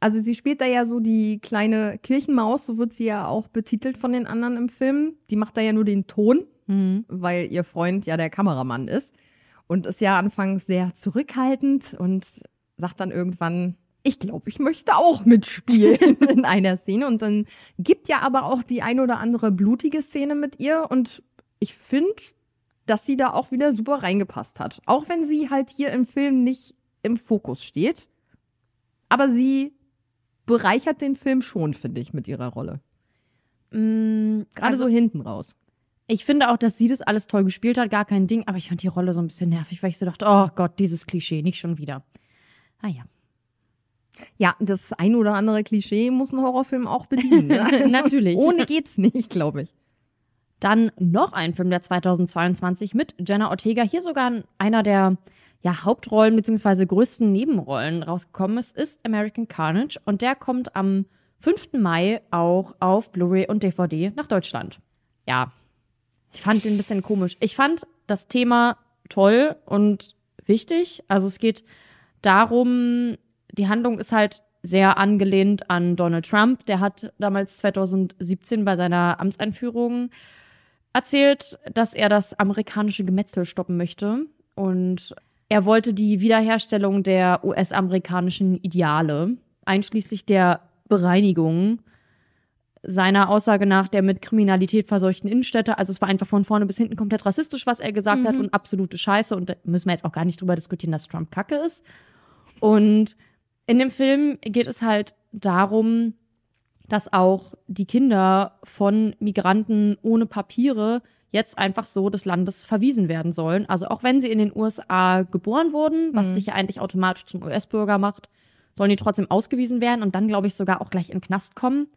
[SPEAKER 5] Also sie spielt da ja so die kleine Kirchenmaus, so wird sie ja auch betitelt von den anderen im Film. Die macht da ja nur den Ton,
[SPEAKER 4] Mhm.
[SPEAKER 5] weil ihr Freund ja der Kameramann ist. Und ist ja anfangs sehr zurückhaltend und sagt dann irgendwann, ich glaube, ich möchte auch mitspielen in einer Szene. Und dann gibt ja aber auch die ein oder andere blutige Szene mit ihr. Und ich finde, dass sie da auch wieder super reingepasst hat. Auch wenn sie halt hier im Film nicht im Fokus steht. Aber sie bereichert den Film schon, finde ich, mit ihrer Rolle.
[SPEAKER 4] Mm,
[SPEAKER 5] Gerade
[SPEAKER 4] also,
[SPEAKER 5] so hinten raus.
[SPEAKER 4] Ich finde auch, dass sie das alles toll gespielt hat, gar kein Ding, aber ich fand die Rolle so ein bisschen nervig, weil ich so dachte, oh Gott, dieses Klischee, nicht schon wieder. Ah ja.
[SPEAKER 5] Ja, das ein oder andere Klischee muss ein Horrorfilm auch bedienen. Ne?
[SPEAKER 4] Natürlich.
[SPEAKER 5] Ohne geht's nicht, glaube ich.
[SPEAKER 4] Dann noch ein Film der 2022 mit Jenna Ortega. Hier sogar einer der ja, Hauptrollen bzw. größten Nebenrollen rausgekommen ist, ist American Carnage. Und der kommt am 5. Mai auch auf Blu-ray und DVD nach Deutschland. Ja, ich fand den ein bisschen komisch. Ich fand das Thema toll und wichtig. Also es geht darum, die Handlung ist halt sehr angelehnt an Donald Trump. Der hat damals 2017 bei seiner Amtseinführung erzählt, dass er das amerikanische Gemetzel stoppen möchte. Und er wollte die Wiederherstellung der US-amerikanischen Ideale, einschließlich der Bereinigung seiner Aussage nach der mit Kriminalität verseuchten Innenstädte. Also es war einfach von vorne bis hinten komplett rassistisch, was er gesagt hat
[SPEAKER 5] Mhm.
[SPEAKER 4] und absolute Scheiße. Und da müssen wir jetzt auch gar nicht drüber diskutieren, dass Trump Kacke ist. Und in dem Film geht es halt darum, dass auch die Kinder von Migranten ohne Papiere jetzt einfach so des Landes verwiesen werden sollen. Also auch wenn sie in den USA geboren wurden, was
[SPEAKER 5] Mhm.
[SPEAKER 4] dich ja eigentlich automatisch zum US-Bürger macht, sollen die trotzdem ausgewiesen werden und dann, glaube ich, sogar auch gleich in den Knast kommen.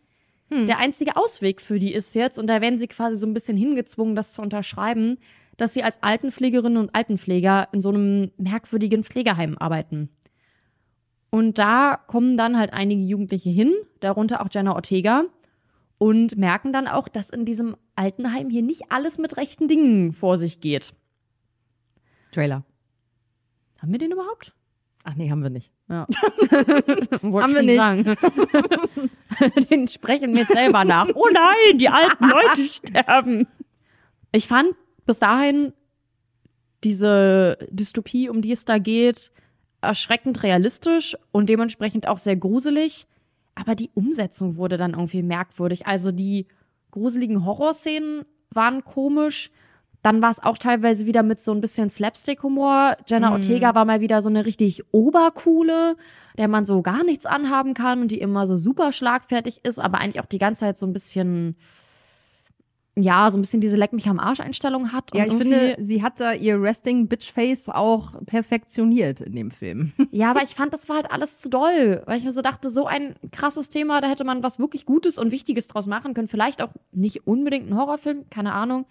[SPEAKER 5] Hm.
[SPEAKER 4] Der einzige Ausweg für die ist jetzt, und da werden sie quasi so ein bisschen hingezwungen, das zu unterschreiben, dass sie als Altenpflegerinnen und Altenpfleger in so einem merkwürdigen Pflegeheim arbeiten. Und da kommen dann halt einige Jugendliche hin, darunter auch Jenna Ortega, und merken dann auch, dass in diesem Altenheim hier nicht alles mit rechten Dingen vor sich geht.
[SPEAKER 5] Trailer.
[SPEAKER 4] Haben wir den überhaupt?
[SPEAKER 5] Ach nee, haben wir nicht.
[SPEAKER 4] Ja.
[SPEAKER 5] Haben wir nicht.
[SPEAKER 4] Sagen. den sprechen wir selber nach. Oh nein, die alten Leute sterben. Ich fand bis dahin diese Dystopie, um die es da geht, erschreckend realistisch und dementsprechend auch sehr gruselig. Aber die Umsetzung wurde dann irgendwie merkwürdig. Also die gruseligen Horrorszenen waren komisch. Dann war es auch teilweise wieder mit so ein bisschen Slapstick-Humor. Jenna
[SPEAKER 5] Mhm.
[SPEAKER 4] Ortega war mal wieder so eine richtig Obercoole, der man so gar nichts anhaben kann und die immer so super schlagfertig ist, aber eigentlich auch die ganze Zeit so ein bisschen, ja, so ein bisschen diese Leck mich am Arsch-Einstellung hat.
[SPEAKER 5] Ja, ich finde, sie hat da ihr Resting Bitch Face auch perfektioniert in dem Film.
[SPEAKER 4] Ja, aber ich fand, das war halt alles zu doll, weil ich mir so dachte, so ein krasses Thema, da hätte man was wirklich Gutes und Wichtiges draus machen können. Vielleicht auch nicht unbedingt ein Horrorfilm, keine Ahnung.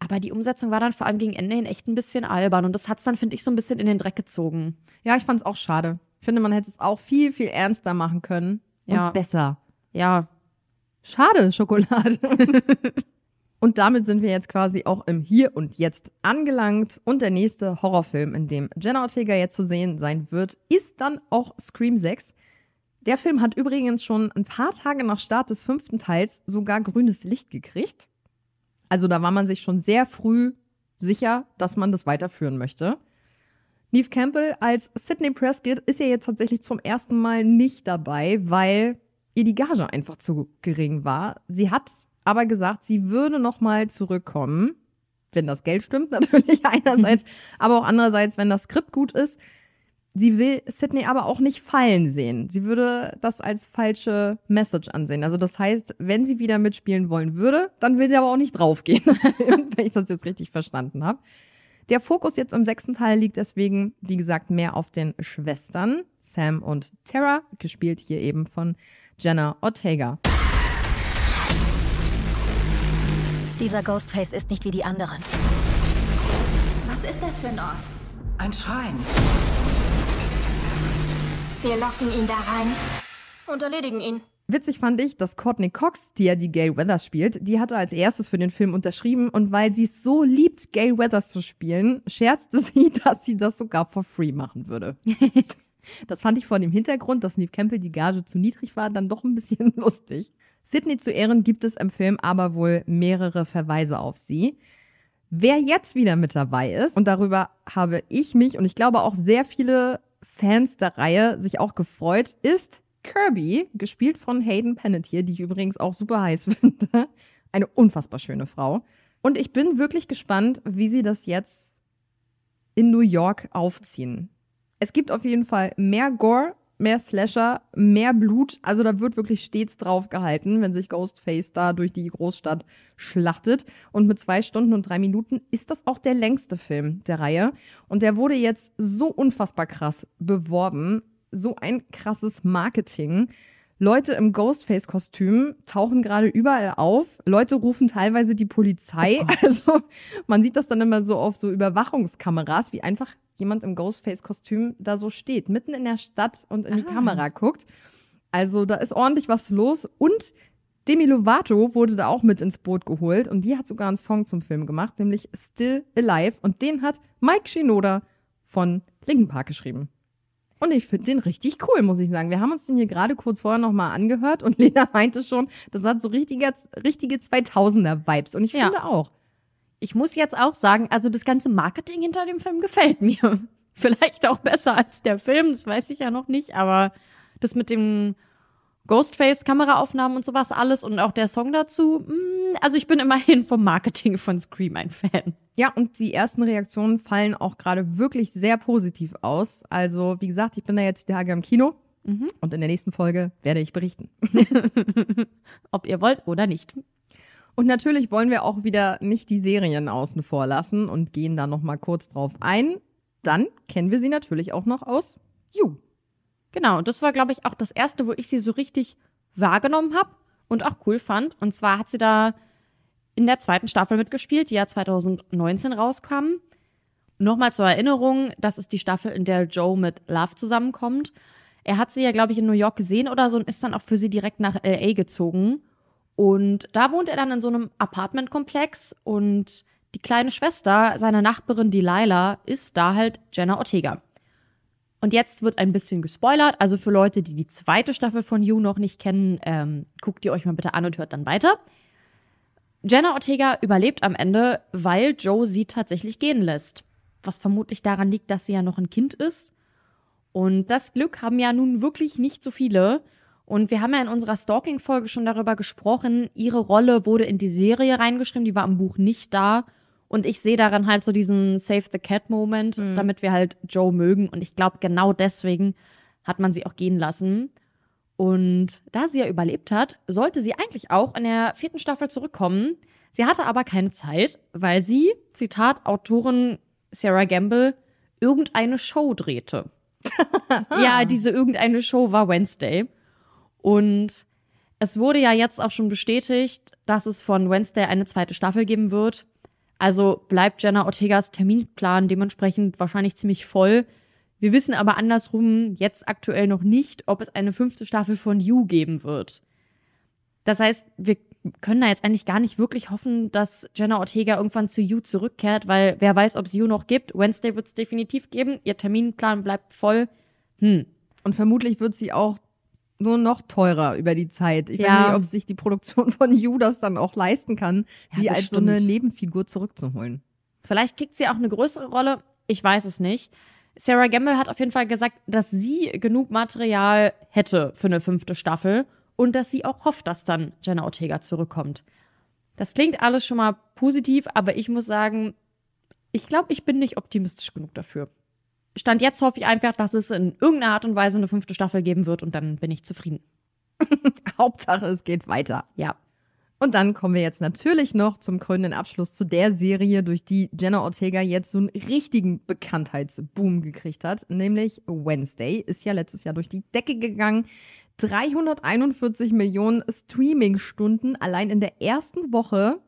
[SPEAKER 4] Aber die Umsetzung war dann vor allem gegen Ende hin echt ein bisschen albern und das hat's dann, finde ich, so ein bisschen in den Dreck gezogen.
[SPEAKER 5] Ja, ich fand es auch schade. Ich finde, man hätte es auch viel, viel ernster machen können.
[SPEAKER 4] Ja.
[SPEAKER 5] Und besser.
[SPEAKER 4] Ja.
[SPEAKER 5] Schade, Schokolade. und damit sind wir jetzt quasi auch im Hier und Jetzt angelangt. Und der nächste Horrorfilm, in dem Jenna Ortega jetzt zu sehen sein wird, ist dann auch Scream 6. Der Film hat übrigens schon ein paar Tage nach Start des fünften Teils sogar grünes Licht gekriegt. Also da war man sich schon sehr früh sicher, dass man das weiterführen möchte. Neve Campbell als Sidney Prescott ist ja jetzt tatsächlich zum ersten Mal nicht dabei, weil ihr die Gage einfach zu gering war. Sie hat aber gesagt, sie würde noch mal zurückkommen, wenn das Geld stimmt natürlich einerseits, aber auch andererseits, wenn das Skript gut ist. Sie will Sydney aber auch nicht fallen sehen. Sie würde das als falsche Message ansehen. Also das heißt, wenn sie wieder mitspielen wollen würde, dann will sie aber auch nicht draufgehen, wenn ich das jetzt richtig verstanden habe. Der Fokus jetzt im sechsten Teil liegt deswegen, wie gesagt, mehr auf den Schwestern Sam und Tara, gespielt hier eben von Jenna Ortega.
[SPEAKER 6] Dieser Ghostface ist nicht wie die anderen.
[SPEAKER 12] Was ist das für ein Ort?
[SPEAKER 8] Ein Schrein.
[SPEAKER 12] Wir locken ihn da rein und erledigen ihn.
[SPEAKER 5] Witzig fand ich, dass Courtney Cox, die ja die Gail Weathers spielt, die hatte als erstes für den Film unterschrieben und weil sie es so liebt, Gail Weathers zu spielen, scherzte sie, dass sie das sogar for free machen würde. das fand ich vor dem Hintergrund, dass Neve Campbell die Gage zu niedrig war, dann doch ein bisschen lustig. Sydney zu Ehren gibt es im Film aber wohl mehrere Verweise auf sie. Wer jetzt wieder mit dabei ist, und darüber habe ich mich und ich glaube auch sehr viele Fans der Reihe sich auch gefreut, ist Kirby, gespielt von Hayden Panettiere, die ich übrigens auch super heiß finde. Eine unfassbar schöne Frau. Und ich bin wirklich gespannt, wie sie das jetzt in New York aufziehen. Es gibt auf jeden Fall mehr Gore, mehr Slasher, mehr Blut. Also da wird wirklich stets drauf gehalten, wenn sich Ghostface da durch die Großstadt schlachtet. Und mit zwei Stunden und drei Minuten ist das auch der längste Film der Reihe. Und der wurde jetzt so unfassbar krass beworben. So ein krasses Marketing. Leute im Ghostface-Kostüm tauchen gerade überall auf. Leute rufen teilweise die Polizei. also man sieht das dann immer so auf so Überwachungskameras, wie einfach jemand im Ghostface-Kostüm da so steht, mitten in der Stadt und in die
[SPEAKER 4] Ah.
[SPEAKER 5] Kamera guckt. Also da ist ordentlich was los. Und Demi Lovato wurde da auch mit ins Boot geholt und die hat sogar einen Song zum Film gemacht, nämlich Still Alive. Und den hat Mike Shinoda von Linkin Park geschrieben. Und ich finde den richtig cool, muss ich sagen. Wir haben uns den hier gerade kurz vorher nochmal angehört und Lena meinte schon, das hat so richtige, richtige 2000er-Vibes. Und ich
[SPEAKER 4] Ja.
[SPEAKER 5] finde auch.
[SPEAKER 4] Ich muss jetzt auch sagen, also das ganze Marketing hinter dem Film gefällt mir. Vielleicht auch besser als der Film, das weiß ich ja noch nicht, aber das mit dem Ghostface, Kameraaufnahmen und sowas alles und auch der Song dazu, mh, also ich bin immerhin vom Marketing von Scream ein Fan.
[SPEAKER 5] Ja, und die ersten Reaktionen fallen auch gerade wirklich sehr positiv aus. Also, wie gesagt, ich bin da jetzt die Tage im Kino
[SPEAKER 4] Mhm.
[SPEAKER 5] Und in der nächsten Folge werde ich berichten.
[SPEAKER 4] Ob ihr wollt oder nicht.
[SPEAKER 5] Und natürlich wollen wir auch wieder nicht die Serien außen vor lassen und gehen da noch mal kurz drauf ein. Dann kennen wir sie natürlich auch noch aus You.
[SPEAKER 4] Genau, und das war, glaube ich, auch das erste, wo ich sie so richtig wahrgenommen habe und auch cool fand. Und zwar hat sie da in der zweiten Staffel mitgespielt, die ja 2019 rauskam. Nochmal zur Erinnerung, das ist die Staffel, in der Joe mit Love zusammenkommt. Er hat sie ja, glaube ich, in New York gesehen oder so und ist dann auch für sie direkt nach LA gezogen. Und da wohnt er dann in so einem Apartmentkomplex und die kleine Schwester seiner Nachbarin Delilah ist da halt Jenna Ortega. Und jetzt wird ein bisschen gespoilert. Also für Leute, die die zweite Staffel von You noch nicht kennen, ähm, guckt ihr euch mal bitte an und hört dann weiter. Jenna Ortega überlebt am Ende, weil Joe sie tatsächlich gehen lässt. Was vermutlich daran liegt, dass sie ja noch ein Kind ist. Und das Glück haben ja nun wirklich nicht so viele. Und wir haben ja in unserer Stalking-Folge schon darüber gesprochen. Ihre Rolle wurde in die Serie reingeschrieben, die war im Buch nicht da. Und ich sehe daran halt so diesen Save the Cat-Moment,
[SPEAKER 5] Mhm.
[SPEAKER 4] damit wir halt Joe mögen. Und ich glaube, genau deswegen hat man sie auch gehen lassen. Und da sie ja überlebt hat, sollte sie eigentlich auch in der vierten Staffel zurückkommen. Sie hatte aber keine Zeit, weil sie, Zitat Autorin Sarah Gamble, irgendeine Show drehte. ja, diese irgendeine Show war Wednesday. Und es wurde ja jetzt auch schon bestätigt, dass es von Wednesday eine zweite Staffel geben wird. Also bleibt Jenna Ortegas Terminplan dementsprechend wahrscheinlich ziemlich voll. Wir wissen aber andersrum jetzt aktuell noch nicht, ob es eine fünfte Staffel von You geben wird. Das heißt, wir können da jetzt eigentlich gar nicht wirklich hoffen, dass Jenna Ortega irgendwann zu You zurückkehrt, weil wer weiß, ob es You noch gibt. Wednesday wird es definitiv geben. Ihr Terminplan bleibt voll. Hm.
[SPEAKER 5] Und vermutlich wird sie auch nur noch teurer über die Zeit. Ich
[SPEAKER 4] Ja.
[SPEAKER 5] weiß nicht, ob sich die Produktion von You das dann auch leisten kann,
[SPEAKER 4] Ja,
[SPEAKER 5] sie als so eine. Nebenfigur zurückzuholen.
[SPEAKER 4] Vielleicht kriegt sie auch eine größere Rolle. Ich weiß es nicht. Sarah Gamble hat auf jeden Fall gesagt, dass sie genug Material hätte für eine fünfte Staffel und dass sie auch hofft, dass dann Jenna Ortega zurückkommt. Das klingt alles schon mal positiv, aber ich muss sagen, ich glaube, ich bin nicht optimistisch genug dafür. Stand jetzt hoffe ich einfach, dass es in irgendeiner Art und Weise eine fünfte Staffel geben wird und dann bin ich zufrieden.
[SPEAKER 5] Hauptsache, es geht weiter.
[SPEAKER 4] Ja.
[SPEAKER 5] Und dann kommen wir jetzt natürlich noch zum krönenden Abschluss zu der Serie, durch die Jenna Ortega jetzt so einen richtigen Bekanntheitsboom gekriegt hat, nämlich Wednesday. Ist ja letztes Jahr durch die Decke gegangen. 341 Millionen Streaming-Stunden allein in der ersten Woche.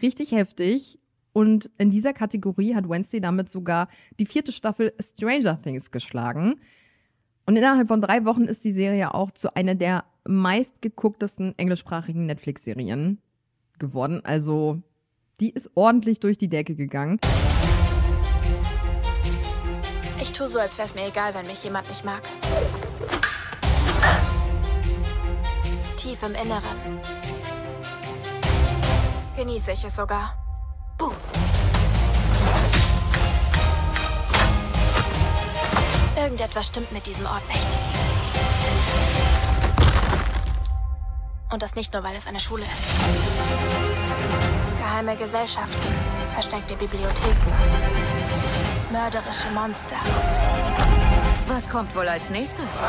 [SPEAKER 5] Richtig heftig. Und in dieser Kategorie hat Wednesday damit sogar die vierte Staffel Stranger Things geschlagen. Und innerhalb von drei Wochen ist die Serie auch zu einer der meistgegucktesten englischsprachigen Netflix-Serien geworden. Also, die ist ordentlich durch die Decke gegangen.
[SPEAKER 12] Ich tue so, als wäre es mir egal, wenn mich jemand nicht mag. Tief im Inneren. Genieße ich es sogar. Irgendetwas stimmt mit diesem Ort nicht. Und das nicht nur, weil es eine Schule ist. Geheime Gesellschaften, versteckte Bibliotheken, mörderische Monster.
[SPEAKER 6] Was kommt wohl als nächstes?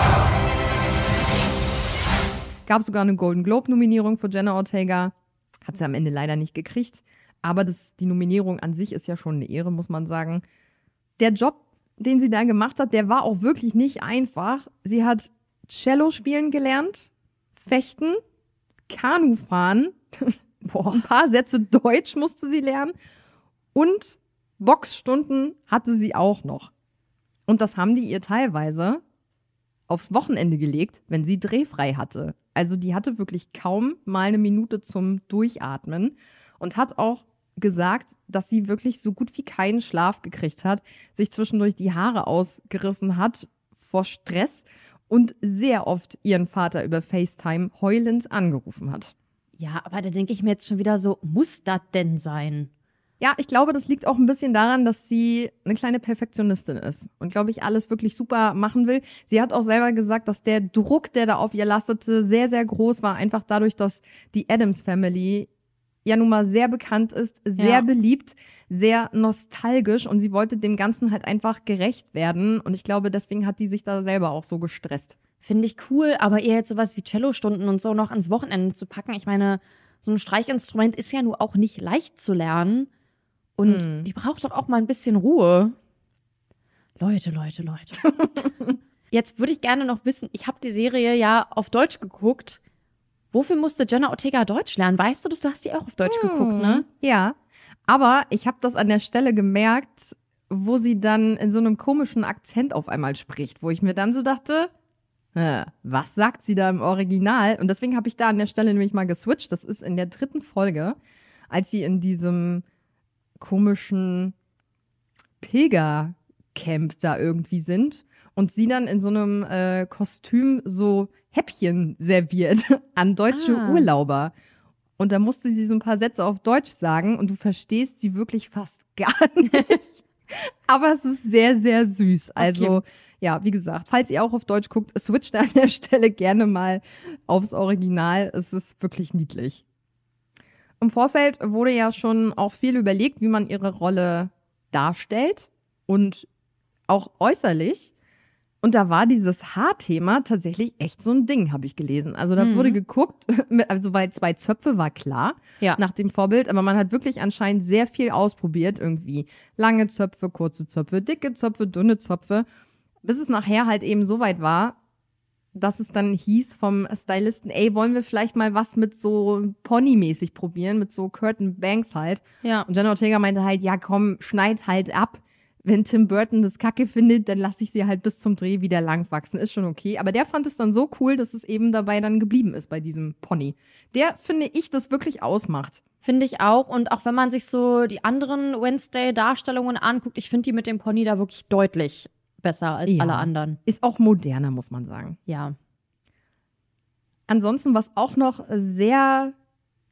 [SPEAKER 5] Gab sogar eine Golden Globe-Nominierung für Jenna Ortega. Hat sie am Ende leider nicht gekriegt. Aber das, die Nominierung an sich ist ja schon eine Ehre, muss man sagen. Der Job, den sie da gemacht hat, der war auch wirklich nicht einfach. Sie hat Cello spielen gelernt, Fechten, Kanu fahren, Boah, ein paar Sätze Deutsch musste sie lernen und Boxstunden hatte sie auch noch. Und das haben die ihr teilweise aufs Wochenende gelegt, wenn sie drehfrei hatte. Also die hatte wirklich kaum mal eine Minute zum Durchatmen und hat auch gesagt, dass sie wirklich so gut wie keinen Schlaf gekriegt hat, sich zwischendurch die Haare ausgerissen hat vor Stress und sehr oft ihren Vater über FaceTime heulend angerufen hat.
[SPEAKER 4] Ja, aber da denke ich mir jetzt schon wieder so, muss das denn sein?
[SPEAKER 5] Ja, ich glaube, das liegt auch ein bisschen daran, dass sie eine kleine Perfektionistin ist und, glaube ich, alles wirklich super machen will. Sie hat auch selber gesagt, dass der Druck, der da auf ihr lastete, sehr, sehr groß war, einfach dadurch, dass die Adams Family ja nun mal sehr bekannt ist, sehr
[SPEAKER 4] Ja.
[SPEAKER 5] beliebt, sehr nostalgisch und sie wollte dem Ganzen halt einfach gerecht werden und ich glaube, deswegen hat die sich da selber auch so gestresst.
[SPEAKER 4] finde ich cool, aber eher jetzt sowas wie Cellostunden und so noch ans Wochenende zu packen. Ich meine, so ein Streichinstrument ist ja nur auch nicht leicht zu lernen. Und
[SPEAKER 5] Hm.
[SPEAKER 4] die braucht doch auch mal ein bisschen Ruhe. Leute, Leute, Leute. Jetzt würde ich gerne noch wissen, ich habe die Serie ja auf Deutsch geguckt. Wofür musste Jenna Ortega Deutsch lernen? Weißt du das? Du hast die auch auf Deutsch geguckt, ne?
[SPEAKER 5] Ja. Aber ich habe das an der Stelle gemerkt, wo sie dann in so einem komischen Akzent auf einmal spricht, wo ich mir dann so dachte, was sagt sie da im Original? Und deswegen habe ich da an der Stelle nämlich mal geswitcht. Das ist in der dritten Folge, als sie in diesem komischen Pilgercamp da irgendwie sind und sie dann in so einem äh, Kostüm so Häppchen serviert an deutsche
[SPEAKER 4] Ah.
[SPEAKER 5] Urlauber. Und da musste sie so ein paar Sätze auf Deutsch sagen und du verstehst sie wirklich fast gar nicht. Aber es ist sehr, sehr süß. Also, ja, wie gesagt, falls ihr auch auf Deutsch guckt, switcht an der Stelle gerne mal aufs Original. Es ist wirklich niedlich. Im Vorfeld wurde ja schon auch viel überlegt, wie man ihre Rolle darstellt und auch äußerlich. Und da war dieses Haarthema tatsächlich echt so ein Ding, habe ich gelesen. Also da
[SPEAKER 4] Mhm.
[SPEAKER 5] wurde geguckt, mit- also weil zwei Zöpfe war klar
[SPEAKER 4] Ja.
[SPEAKER 5] nach dem Vorbild, aber man hat wirklich anscheinend sehr viel ausprobiert irgendwie. Lange Zöpfe, kurze Zöpfe, dicke Zöpfe, dünne Zöpfe, bis es nachher halt eben so weit war, dass es dann hieß vom Stylisten, ey, wollen wir vielleicht mal was mit so Pony-mäßig probieren, mit so Curtain Banks halt.
[SPEAKER 4] Ja.
[SPEAKER 5] Und Jenna Ortega meinte halt, ja komm, schneid halt ab. Wenn Tim Burton das kacke findet, dann lasse ich sie halt bis zum Dreh wieder lang wachsen. Ist schon okay. Aber der fand es dann so cool, dass es eben dabei dann geblieben ist bei diesem Pony. Der, finde ich, das wirklich ausmacht.
[SPEAKER 4] Finde ich auch. Und auch wenn man sich so die anderen Wednesday-Darstellungen anguckt, ich finde die mit dem Pony da wirklich deutlich besser als
[SPEAKER 5] Ja.
[SPEAKER 4] alle anderen.
[SPEAKER 5] Ist auch moderner, muss man sagen.
[SPEAKER 4] Ja.
[SPEAKER 5] Ansonsten, was auch noch sehr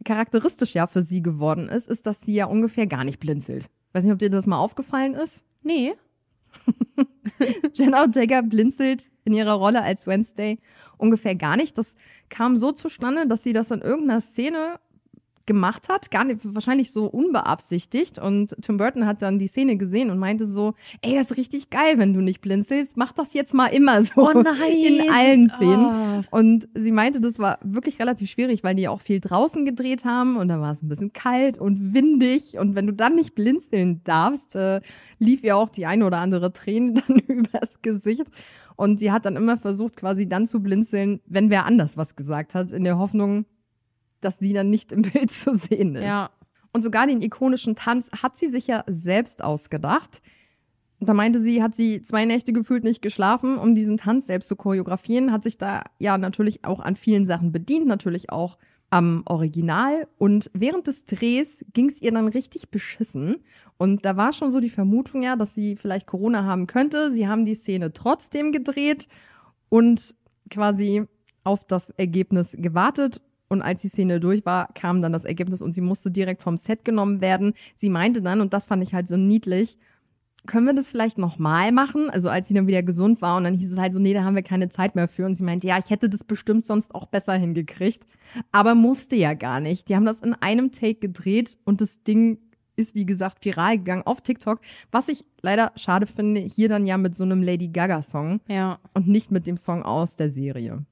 [SPEAKER 5] charakteristisch ja für sie geworden ist, ist, dass sie ja ungefähr gar nicht blinzelt. Weiß nicht, ob dir das mal aufgefallen ist.
[SPEAKER 4] Nee.
[SPEAKER 5] Jenna Ortega blinzelt in ihrer Rolle als Wednesday ungefähr gar nicht. Das kam so zustande, dass sie das in irgendeiner Szene gemacht hat, gar nicht, wahrscheinlich so unbeabsichtigt. Und Tim Burton hat dann die Szene gesehen und meinte so, ey, das ist richtig geil, wenn du nicht blinzelst. Mach das jetzt mal immer so.
[SPEAKER 4] Oh nein.
[SPEAKER 5] In allen Szenen.
[SPEAKER 4] Ah.
[SPEAKER 5] Und sie meinte, das war wirklich relativ schwierig, weil die auch viel draußen gedreht haben und da war es ein bisschen kalt und windig. Und wenn du dann nicht blinzeln darfst, äh, lief ihr auch die eine oder andere Träne dann übers Gesicht. Und sie hat dann immer versucht, quasi dann zu blinzeln, wenn wer anders was gesagt hat, in der Hoffnung, dass sie dann nicht im Bild zu sehen ist.
[SPEAKER 4] Ja.
[SPEAKER 5] Und sogar den ikonischen Tanz hat sie sich ja selbst ausgedacht. Da meinte sie, hat sie zwei Nächte gefühlt nicht geschlafen, um diesen Tanz selbst zu choreografieren, hat sich da ja natürlich auch an vielen Sachen bedient, natürlich auch am Original. Und während des Drehs ging es ihr dann richtig beschissen. Und da war schon so die Vermutung ja, dass sie vielleicht Corona haben könnte. Sie haben die Szene trotzdem gedreht und quasi auf das Ergebnis gewartet. Und als die Szene durch war, kam dann das Ergebnis und sie musste direkt vom Set genommen werden. Sie meinte dann, und das fand ich halt so niedlich, können wir das vielleicht nochmal machen? Also als sie dann wieder gesund war und dann hieß es halt so, nee, da haben wir keine Zeit mehr für. Und sie meinte, ja, ich hätte das bestimmt sonst auch besser hingekriegt. Aber musste ja gar nicht. Die haben das in einem Take gedreht und das Ding ist, wie gesagt, viral gegangen auf TikTok. Was ich leider schade finde, hier dann ja mit so einem Lady Gaga-Song
[SPEAKER 4] Ja.
[SPEAKER 5] und nicht mit dem Song aus der Serie.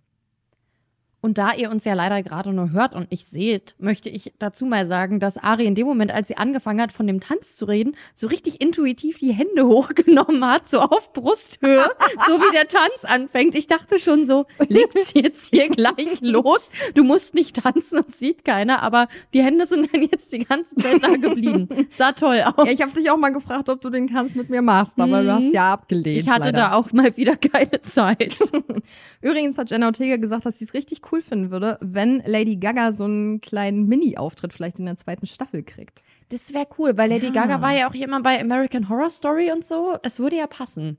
[SPEAKER 4] Und da ihr uns ja leider gerade nur hört und nicht seht, möchte ich dazu mal sagen, dass Ari in dem Moment, als sie angefangen hat, von dem Tanz zu reden, so richtig intuitiv die Hände hochgenommen hat, so auf Brusthöhe, so wie der Tanz anfängt. Ich dachte schon so, legt sie jetzt hier gleich los? Du musst nicht tanzen und sieht keiner, aber die Hände sind dann jetzt die ganze Zeit da geblieben. Sah toll aus.
[SPEAKER 5] Ja, ich habe dich auch mal gefragt, ob du den Tanz mit mir machst, aber du hast ja abgelehnt.
[SPEAKER 4] Ich hatte
[SPEAKER 5] leider.
[SPEAKER 4] da auch mal wieder keine Zeit.
[SPEAKER 5] Übrigens hat Jenna Ortega gesagt, dass sie es richtig cool finden würde, wenn Lady Gaga so einen kleinen Mini-Auftritt vielleicht in der zweiten Staffel kriegt.
[SPEAKER 4] Das wäre cool, weil Lady
[SPEAKER 5] Ja.
[SPEAKER 4] Gaga war ja auch immer bei American Horror Story und so. Es würde ja passen.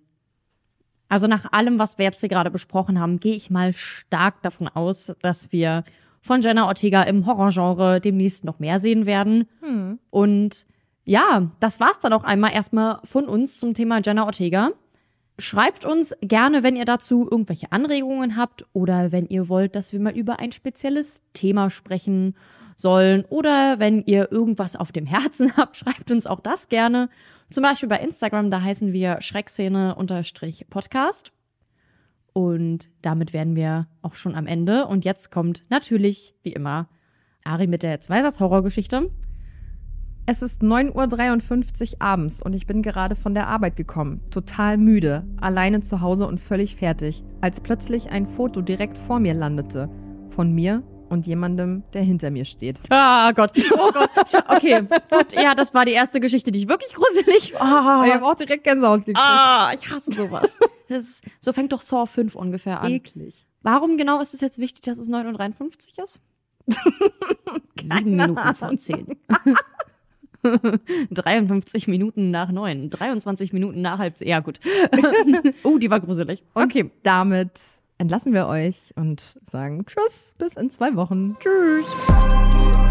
[SPEAKER 4] Also nach allem, was wir jetzt hier gerade besprochen haben, gehe ich mal stark davon aus, dass wir von Jenna Ortega im Horrorgenre demnächst noch mehr sehen werden.
[SPEAKER 5] Hm.
[SPEAKER 4] Und ja, das war's dann auch einmal erstmal von uns zum Thema Jenna Ortega. Schreibt uns gerne, wenn ihr dazu irgendwelche Anregungen habt oder wenn ihr wollt, dass wir mal über ein spezielles Thema sprechen sollen oder wenn ihr irgendwas auf dem Herzen habt, schreibt uns auch das gerne. Zum Beispiel bei Instagram, da heißen wir Schreckszene-Podcast. Und damit wären wir auch schon am Ende. Und jetzt kommt natürlich, wie immer, Ari mit der Zweisatz-Horrorgeschichte.
[SPEAKER 5] Es ist 9.53 Uhr abends und ich bin gerade von der Arbeit gekommen, total müde, alleine zu Hause und völlig fertig, als plötzlich ein Foto direkt vor mir landete. Von mir und jemandem, der hinter mir steht.
[SPEAKER 4] Ah Gott, oh Gott. Okay, gut, ja, das war die erste Geschichte, die ich wirklich gruselig war.
[SPEAKER 5] Ich habe auch direkt Gänsehaut gekriegt.
[SPEAKER 4] Ah, ich hasse sowas. Ist, so fängt doch Saw 5 ungefähr an.
[SPEAKER 5] Eklig.
[SPEAKER 4] Warum genau ist es jetzt wichtig, dass es 9.53 ist? Sieben Minuten von 10. 53 Minuten nach 9. 23 Minuten nach halb 10. Ja, gut. oh, die war gruselig.
[SPEAKER 5] Okay, damit entlassen wir euch und sagen Tschüss, bis in zwei Wochen. Tschüss.